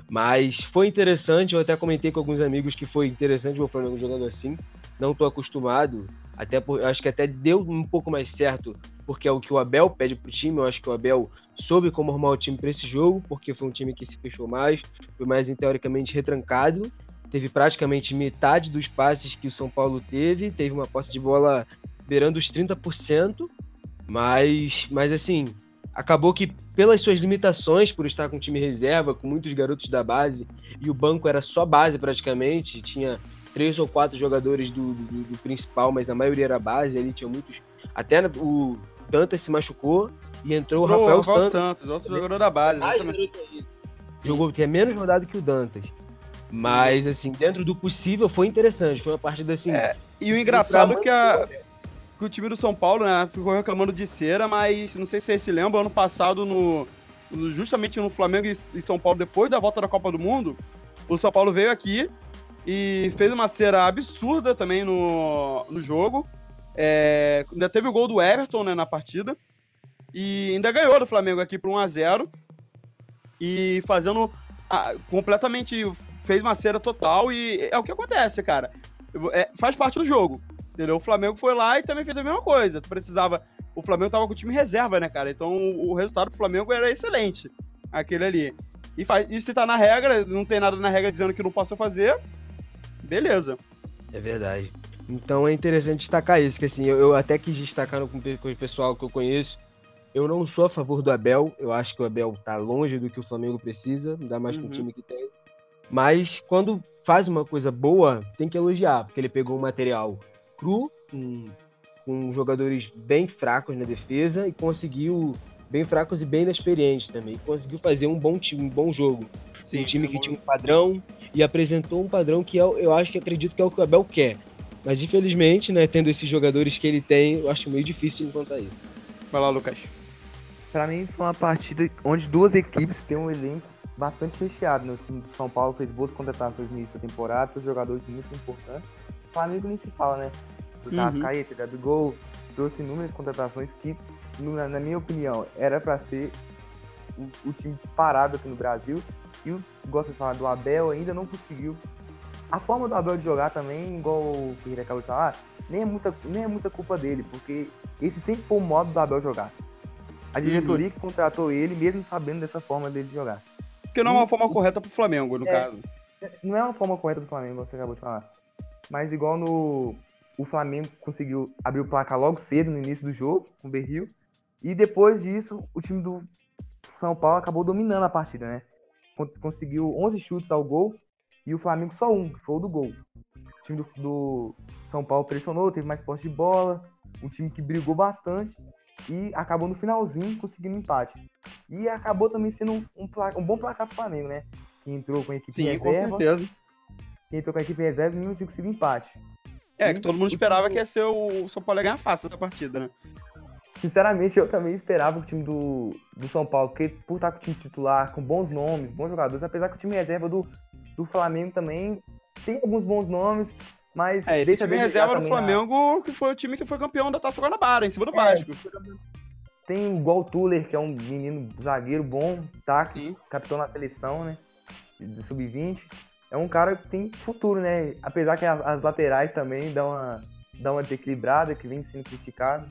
Mas foi interessante, eu até comentei com alguns amigos que foi interessante o Flamengo jogando assim. Não estou acostumado, até por, acho que até deu um pouco mais certo, porque é o que o Abel pede pro time. Eu acho que o Abel soube como arrumar o time para esse jogo, porque foi um time que se fechou mais, foi mais teoricamente retrancado teve praticamente metade dos passes que o São Paulo teve, teve uma posse de bola beirando os 30%, mas, mas assim, acabou que, pelas suas limitações, por estar com time reserva, com muitos garotos da base, e o banco era só base praticamente, tinha três ou quatro jogadores do, do, do principal, mas a maioria era base, ali tinha muitos. Até o Dantas se machucou e entrou o Rafael, Rafael Santos. Santos, outro jogador da base. exatamente. Jogou que é menos rodado que o Dantas. Mas, assim, dentro do possível, foi interessante. Foi uma partida assim. É, E o engraçado é que, a- que o time do São Paulo, né, ficou reclamando de cera, mas não sei se vocês se lembram, ano passado, no, justamente no Flamengo e, São Paulo, depois da volta da Copa do Mundo, o São Paulo veio aqui e fez uma cera absurda também no, no jogo. É, ainda teve o gol do Everton né, na partida. E ainda ganhou do Flamengo aqui por 1x0. E fazendo ah, completamente. Fez uma cera total e é o que acontece, cara. É, faz parte do jogo. Entendeu? O Flamengo foi lá e também fez a mesma coisa. Tu precisava. O Flamengo tava com o time reserva, né, cara? Então o, o resultado do Flamengo era excelente. Aquele ali. E, faz, e se tá na regra, não tem nada na regra dizendo que não possa fazer, beleza. É verdade. Então é interessante destacar isso, que assim, eu, eu até quis destacar no, com o pessoal que eu conheço. Eu não sou a favor do Abel, eu acho que o Abel tá longe do que o Flamengo precisa, ainda mais com Uhum. o time que tem. Mas quando faz uma coisa boa, tem que elogiar, porque ele pegou um material cru, com, com jogadores bem fracos na defesa e conseguiu bem fracos e bem inexperientes também. Conseguiu fazer um bom time, um bom jogo. um time que tinha um padrão e apresentou um padrão que eu, eu acho que acredito que é o que o Abel quer. Mas infelizmente, né, tendo esses jogadores que ele tem, eu acho meio difícil encontrar isso. Vai lá, Lucas. Pra mim foi uma partida onde duas equipes têm um elenco bastante recheado. Né? O time do São Paulo fez boas contratações no início da temporada, os jogadores muito importantes. O Flamengo nem se fala, né? O Uhum. Rascaeta, Gabigol, trouxe inúmeras contratações que, na, na minha opinião, era pra ser o, o time disparado aqui no Brasil. E o, gosto de falar do Abel, ainda não conseguiu. A forma do Abel de jogar também, igual o Ferreira acabou de falar, nem é muita, nem é muita culpa dele, porque esse sempre foi o modo do Abel jogar. A diretoria que contratou ele, mesmo sabendo dessa forma dele de jogar. Porque não é uma forma correta pro Flamengo, no É. caso. Não é uma forma correta do Flamengo, você acabou de falar. Mas igual no. O Flamengo conseguiu abrir o placar logo cedo no início do jogo, com o Berril. E depois disso, o time do São Paulo acabou dominando a partida, né? Con- Conseguiu 11 chutes ao gol e o Flamengo só um, que foi o do gol. O time do, do São Paulo pressionou, teve mais posse de bola, um time que brigou bastante e acabou no finalzinho conseguindo empate. E acabou também sendo um, um, placa- um bom placar pro Flamengo, né? Que entrou com a equipe Sim, com reserva certeza. quem entrou com a equipe reserva e assim conseguiu empate. É, que todo mundo esperava que ia ser o o São Paulo ia ganhar fácil essa partida, né? Sinceramente, eu também esperava o time do, do São Paulo, porque por estar com o time titular, com bons nomes, bons jogadores, apesar que o time reserva do, do Flamengo também tem alguns bons nomes, mas É, esse deixa time reserva do Flamengo, que foi o time que foi campeão da Taça Guanabara, em cima do É, Vasco. Tem o Tuller, que é um menino zagueiro bom, destaque, Sim. capitão na seleção, né? De sub-20. É um cara que tem futuro, né? Apesar que as, laterais também dão uma, dão uma desequilibrada, que vem sendo criticado.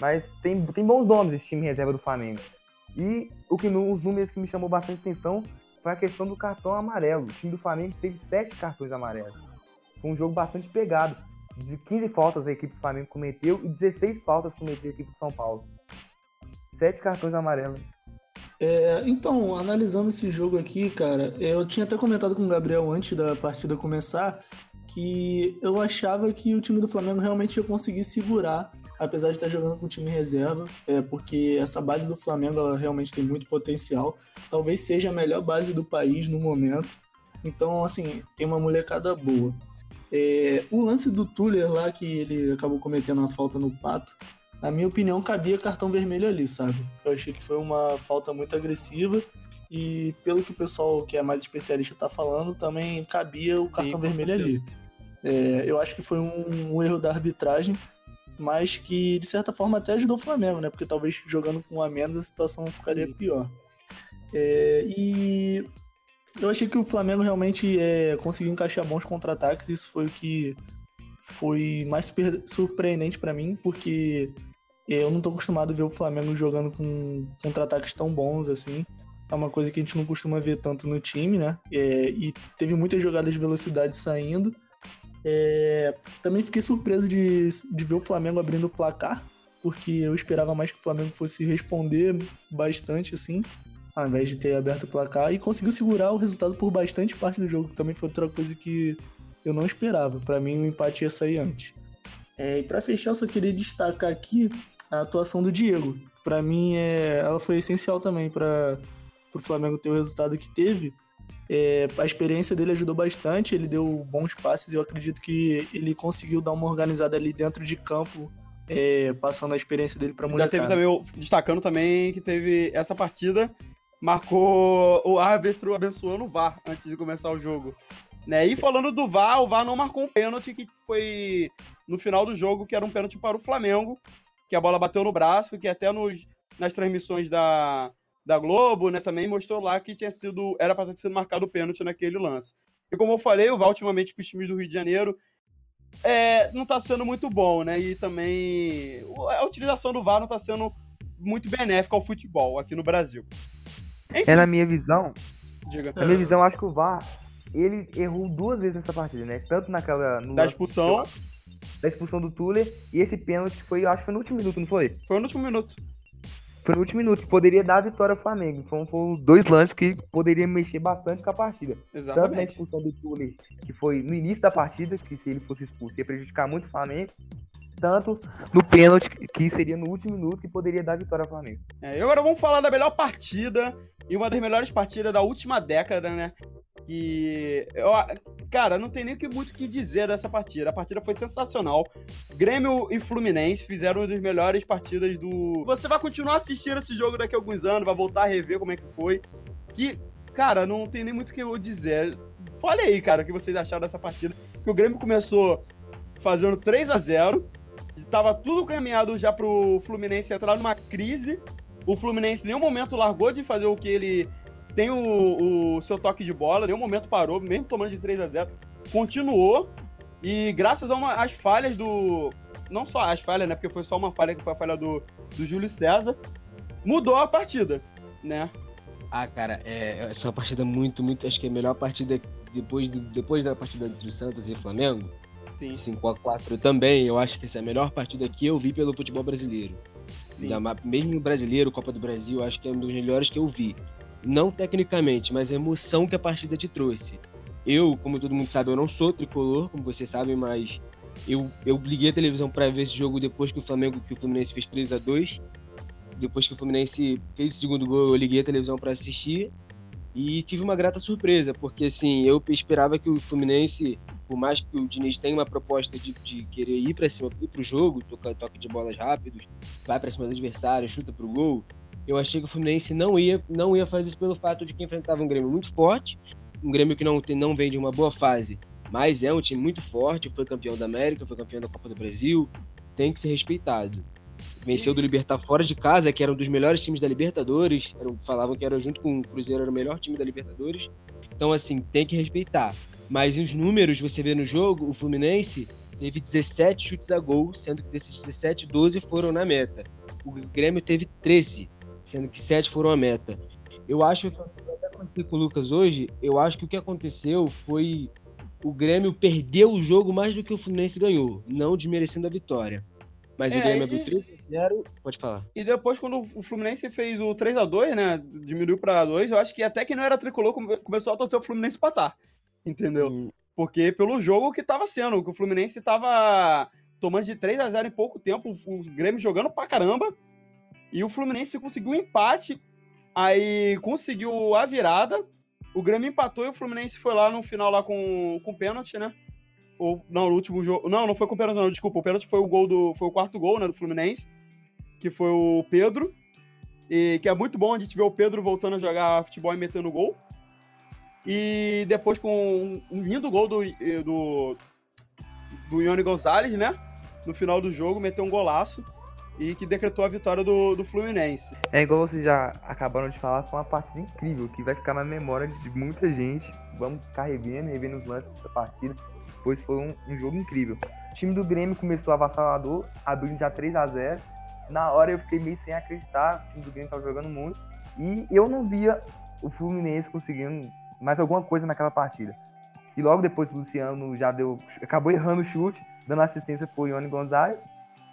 Mas tem, tem bons nomes esse time reserva do Flamengo. E o que os números que me chamou bastante atenção foi a questão do cartão amarelo. O time do Flamengo teve sete cartões amarelos. Foi um jogo bastante pegado. De 15 faltas a equipe do Flamengo cometeu e 16 faltas cometeu a equipe do São Paulo. Sete cartões amarelos. É, então, analisando esse jogo aqui, cara, eu tinha até comentado com o Gabriel antes da partida começar que eu achava que o time do Flamengo realmente ia conseguir segurar, apesar de estar jogando com o time reserva, é, porque essa base do Flamengo ela realmente tem muito potencial. Talvez seja a melhor base do país no momento. Então, assim, tem uma molecada boa. É, o lance do Tuller lá, que ele acabou cometendo uma falta no pato, na minha opinião, cabia cartão vermelho ali, sabe? Eu achei que foi uma falta muito agressiva e pelo que o pessoal que é mais especialista tá falando, também cabia o cartão com vermelho ali. É, eu acho que foi um, um erro da arbitragem, mas que de certa forma até ajudou o Flamengo, né? Porque talvez jogando com um a menos a situação ficaria pior. É, e eu achei que o Flamengo realmente é, conseguiu encaixar bons contra-ataques, isso foi o que foi mais surpreendente pra mim, porque eu não tô acostumado a ver o Flamengo jogando com contra-ataques tão bons assim. É uma coisa que a gente não costuma ver tanto no time, né? É, e teve muitas jogadas de velocidade saindo. É, também fiquei surpreso de, de ver o Flamengo abrindo o placar, porque eu esperava mais que o Flamengo fosse responder bastante, assim, ao invés de ter aberto o placar, e conseguiu segurar o resultado por bastante parte do jogo, que também foi outra coisa que eu não esperava. Para mim, o empate ia sair antes. É, e para fechar, eu só queria destacar aqui a atuação do Diego. Para mim, é, ela foi essencial também para o Flamengo ter o resultado que teve. É, a experiência dele ajudou bastante, ele deu bons passes. Eu acredito que ele conseguiu dar uma organizada ali dentro de campo, é, passando a experiência dele para Já teve também, destacando também que teve essa partida, marcou o árbitro abençoando o VAR antes de começar o jogo. Né? E falando do VAR, o VAR não marcou um pênalti que foi no final do jogo, que era um pênalti para o Flamengo, que a bola bateu no braço, que até nos, nas transmissões da, da Globo, né, também mostrou lá que tinha sido era para ter sido marcado o pênalti naquele lance. E como eu falei, o VAR ultimamente com os times do Rio de Janeiro é, não está sendo muito bom, né? E também a utilização do VAR não está sendo muito benéfica ao futebol aqui no Brasil. Enfim, é na minha visão. Diga. Na minha visão, acho que o VAR ele errou duas vezes nessa partida, né? Tanto naquela. No da expulsão. Da expulsão do Tuller e esse pênalti que foi, acho que foi no último minuto, não foi? Foi no último minuto. Foi no último minuto, que poderia dar a vitória ao Flamengo. Então foram dois lances que poderiam mexer bastante com a partida. Exatamente. Tanto na expulsão do Tuller, que foi no início da partida, que se ele fosse expulso ia prejudicar muito o Flamengo. Tanto no pênalti, que seria no último minuto, que poderia dar vitória ao Flamengo. É, e agora vamos falar da melhor partida e uma das melhores partidas da última década, né? que eu, cara, não tem nem muito que dizer dessa partida. A partida foi sensacional. Grêmio e Fluminense fizeram uma das melhores partidas do. Você vai continuar assistindo esse jogo daqui a alguns anos, vai voltar a rever como é que foi. Que, cara, não tem nem muito o que eu dizer. Fale aí, cara, o que vocês acharam dessa partida. Que o Grêmio começou fazendo 3 a 0 Tava tudo caminhado já pro Fluminense entrar numa crise. O Fluminense em nenhum momento largou de fazer o que ele tem o, o seu toque de bola, nenhum momento parou, mesmo tomando de 3 a 0 continuou. E graças às falhas do. Não só as falhas, né? Porque foi só uma falha que foi a falha do, do Júlio César. Mudou a partida, né? Ah, cara, é, essa é uma partida muito, muito. Acho que é a melhor partida depois, do, depois da partida entre o Santos e o Flamengo. Sim. 5x4 também. Eu acho que essa é a melhor partida que eu vi pelo futebol brasileiro. Mesmo brasileiro, Copa do Brasil, acho que é um dos melhores que eu vi. Não tecnicamente, mas a emoção que a partida te trouxe. Eu, como todo mundo sabe, eu não sou tricolor, como vocês sabem, mas eu, eu liguei a televisão para ver esse jogo depois que o Flamengo, que o Fluminense fez 3 a 2 Depois que o Fluminense fez o segundo gol, eu liguei a televisão para assistir e tive uma grata surpresa, porque assim, eu esperava que o Fluminense, por mais que o Diniz tenha uma proposta de, de querer ir para cima, ir pro jogo, tocar toque de bolas rápidos, vai para cima do adversário, chuta pro gol, eu achei que o Fluminense não ia, não ia fazer isso pelo fato de que enfrentava um Grêmio muito forte, um Grêmio que não, tem, não vem de uma boa fase, mas é um time muito forte, foi campeão da América, foi campeão da Copa do Brasil, tem que ser respeitado. Venceu do Libertar fora de casa, que era um dos melhores times da Libertadores, eram, falavam que era junto com o Cruzeiro era o melhor time da Libertadores. Então, assim, tem que respeitar. Mas os números, você vê no jogo, o Fluminense teve 17 chutes a gol, sendo que desses 17, 12 foram na meta. O Grêmio teve 13 sendo que sete foram a meta. Eu acho que até acontecer com o Lucas hoje, eu acho que o que aconteceu foi o Grêmio perdeu o jogo mais do que o Fluminense ganhou, não desmerecendo a vitória. Mas é, o Grêmio abriu 3 a 0 pode falar. E depois, quando o Fluminense fez o 3 a 2 né? Diminuiu para 2, eu acho que até que não era tricolor, começou a torcer o Fluminense empatar. Entendeu? Hum. Porque pelo jogo que tava sendo, que o Fluminense tava tomando de 3 a 0 em pouco tempo, o Grêmio jogando pra caramba. E o Fluminense conseguiu um empate, aí conseguiu a virada. O Grêmio empatou e o Fluminense foi lá no final lá com, com pênalti, né? Ou, não, no último jogo. Não, não foi com pênalti, não, desculpa. O pênalti foi o gol do. Foi o quarto gol, né, do Fluminense. Que foi o Pedro. E que é muito bom a gente ver o Pedro voltando a jogar futebol e metendo gol. E depois com um lindo gol do, do, do Ione Gonzalez, né? No final do jogo, meteu um golaço e que decretou a vitória do, do Fluminense. É igual vocês já acabaram de falar, foi uma partida incrível, que vai ficar na memória de muita gente. Vamos ficar revendo, revendo os lances dessa partida, pois foi um, um jogo incrível. O time do Grêmio começou avassalador, abrindo já 3 a 0 Na hora eu fiquei meio sem acreditar, o time do Grêmio estava jogando muito, e eu não via o Fluminense conseguindo mais alguma coisa naquela partida. E logo depois o Luciano já deu, acabou errando o chute, dando assistência pro Ione Gonzalez,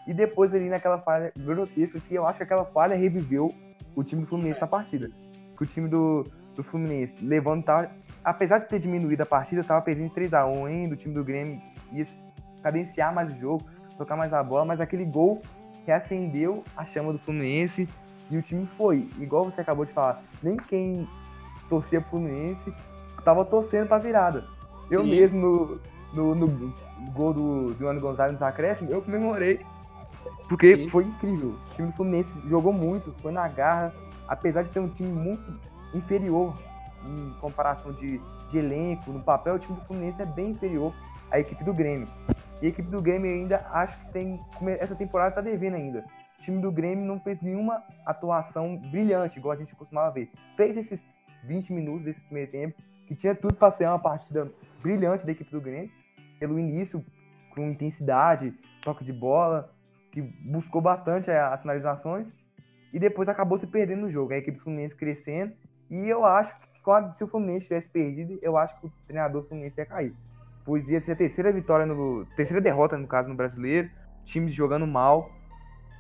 E depois ali naquela falha grotesca, que eu acho que aquela falha reviveu o time do Fluminense na partida. Que o time do, do Fluminense levando, tava, apesar de ter diminuído a partida, tava perdendo 3x1 ainda, o time do Grêmio ia cadenciar mais o jogo, tocar mais a bola, mas aquele gol reacendeu a chama do Fluminense e o time foi. Igual você acabou de falar, nem quem torcia pro Fluminense tava torcendo pra virada. Eu Sim. mesmo, no, no, no gol do, Ano Gonzalez nos acréscimos, eu comemorei. Porque Sim. foi incrível. O time do Fluminense jogou muito, foi na garra. Apesar de ter um time muito inferior em comparação de, de elenco, no papel, o time do Fluminense é bem inferior à equipe do Grêmio. E a equipe do Grêmio ainda acho que tem. Essa temporada tá devendo ainda. O time do Grêmio não fez nenhuma atuação brilhante, igual a gente costumava ver. Fez esses 20 minutos desse primeiro tempo, que tinha tudo para ser uma partida brilhante da equipe do Grêmio, pelo início, com intensidade, toque de bola, que buscou bastante as finalizações, e depois acabou se perdendo no jogo. A equipe do Fluminense crescendo, e eu acho que quando- se o Fluminense tivesse perdido, eu acho que o treinador do Fluminense ia cair. Pois ia ser a terceira vitória, no, terceira derrota, no caso, no brasileiro, times jogando mal,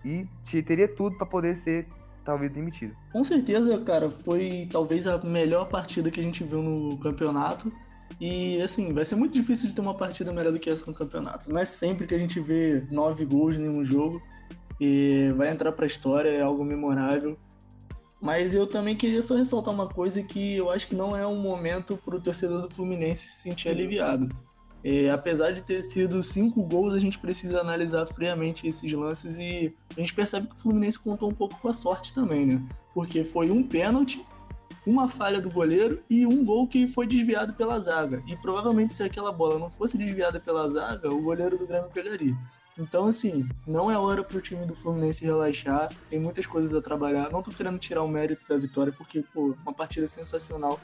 e te- teria tudo para poder ser, talvez, demitido. Com certeza, cara, foi talvez a melhor partida que a gente viu no campeonato. E assim, vai ser muito difícil de ter uma partida melhor do que essa no campeonato. Não é sempre que a gente vê nove gols em um jogo. E vai entrar pra história, é algo memorável. Mas eu também queria só ressaltar uma coisa que eu acho que não é um momento pro torcedor do Fluminense se sentir aliviado. É, apesar de ter sido cinco gols, a gente precisa analisar friamente esses lances e a gente percebe que o Fluminense contou um pouco com a sorte também, né? Porque foi um pênalti, uma falha do goleiro e um gol que foi desviado pela zaga. E provavelmente se aquela bola não fosse desviada pela zaga, o goleiro do Grêmio pegaria. Então, assim, não é hora pro time do Fluminense relaxar, tem muitas coisas a trabalhar. Não tô querendo tirar o mérito da vitória, porque, pô, uma partida sensacional.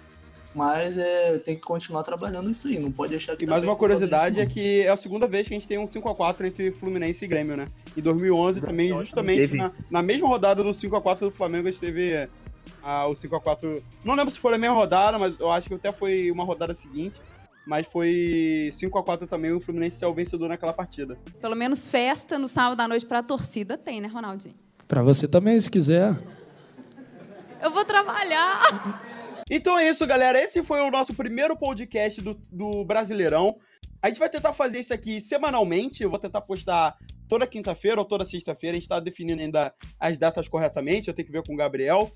Mas é, tem que continuar trabalhando isso aí, não pode achar que E tá mais uma curiosidade é que é a segunda vez que a gente tem um 5x4 entre Fluminense e Grêmio, né? Em 2011 também, 2011 justamente na, na mesma rodada do 5x4 do Flamengo, a gente teve ah, o 5x4. Não lembro se foi a mesma rodada, mas eu acho que até foi uma rodada seguinte. Mas foi 5x4 também, o Fluminense é o vencedor naquela partida. Pelo menos festa no sábado à noite pra torcida tem, né, Ronaldinho? Pra você também, se quiser. Eu vou trabalhar. Então é isso, galera. Esse foi o nosso primeiro podcast do, do Brasileirão. A gente vai tentar fazer isso aqui semanalmente. Eu vou tentar postar toda quinta-feira ou toda sexta-feira. A gente tá definindo ainda as datas corretamente. Eu tenho que ver com o Gabriel.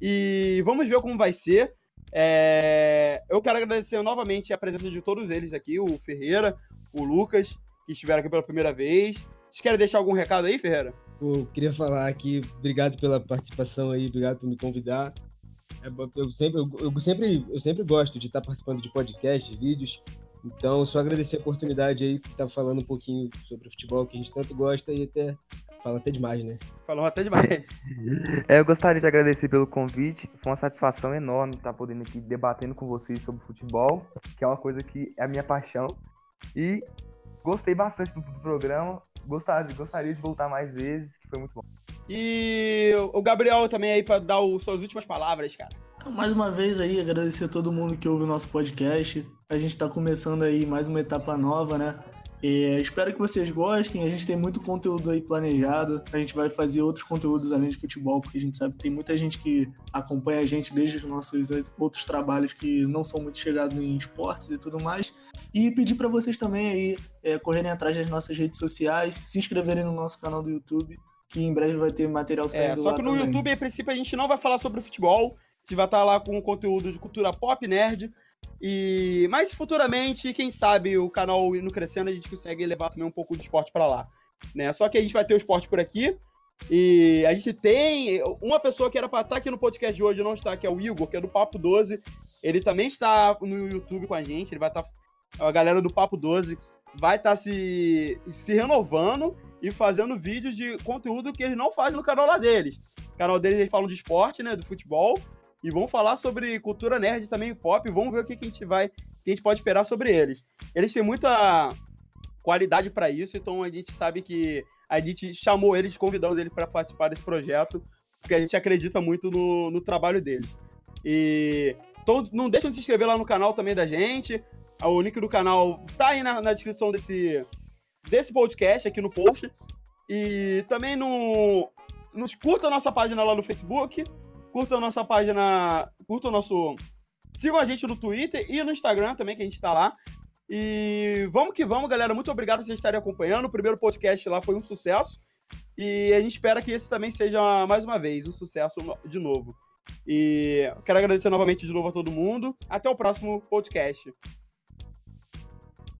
E vamos ver como vai ser. É, Eu quero agradecer novamente a presença de todos eles aqui: o Ferreira, o Lucas, que estiveram aqui pela primeira vez. Vocês querem deixar algum recado aí, Ferreira? Pô, queria falar aqui, obrigado pela participação aí, obrigado por me convidar. É eu, sempre, eu, eu sempre, eu sempre gosto de estar participando de podcasts, de vídeos. Então, só agradecer a oportunidade aí de estar falando um pouquinho sobre o futebol que a gente tanto gosta e até fala até demais, né? Falou até demais. É, eu gostaria de agradecer pelo convite. Foi uma satisfação enorme estar podendo aqui debatendo com vocês sobre futebol, que é uma coisa que é a minha paixão. E gostei bastante do, do programa. Gostaria, gostaria de voltar mais vezes, que foi muito bom. E o Gabriel também aí pra dar o- suas últimas palavras, cara. Então, mais uma vez aí, agradecer a todo mundo que ouve o nosso podcast. A gente tá começando aí mais uma etapa nova, né? É, espero que vocês gostem. A gente tem muito conteúdo aí planejado. A gente vai fazer outros conteúdos além de futebol, porque a gente sabe que tem muita gente que acompanha a gente desde os nossos outros trabalhos que não são muito chegados em esportes e tudo mais. E pedir para vocês também aí é, correrem atrás das nossas redes sociais, se inscreverem no nosso canal do YouTube, que em breve vai ter material É, saindo só lá que no também. YouTube, a princípio, a gente não vai falar sobre futebol. A gente vai estar lá com conteúdo de cultura pop, nerd. E mas futuramente, quem sabe o canal indo crescendo, a gente consegue levar também um pouco de esporte pra lá, né? Só que a gente vai ter o esporte por aqui. E a gente tem uma pessoa que era pra estar aqui no podcast de hoje e não está, que é o Igor, que é do Papo 12. Ele também está no YouTube com a gente, ele vai estar a galera do Papo 12 vai estar se, se renovando e fazendo vídeos de conteúdo que eles não fazem no canal lá deles. O canal deles eles falam de esporte, né, do futebol, e vão falar sobre cultura nerd também, pop, vamos ver o que, que a gente vai, que a gente pode esperar sobre eles. Eles têm muita qualidade para isso, então a gente sabe que a gente chamou eles, convidamos eles para participar desse projeto, porque a gente acredita muito no, no trabalho deles. E então não deixem de se inscrever lá no canal também da gente. O link do canal tá aí na, na descrição desse, desse podcast, aqui no post. E também no. Nos curta a nossa página lá no Facebook. Curta a nossa página. Curta o nosso. Sigam a gente no Twitter e no Instagram também, que a gente tá lá. E vamos que vamos, galera. Muito obrigado por vocês estarem acompanhando. O primeiro podcast lá foi um sucesso. E a gente espera que esse também seja, mais uma vez, um sucesso de novo. E quero agradecer novamente de novo a todo mundo. Até o próximo podcast.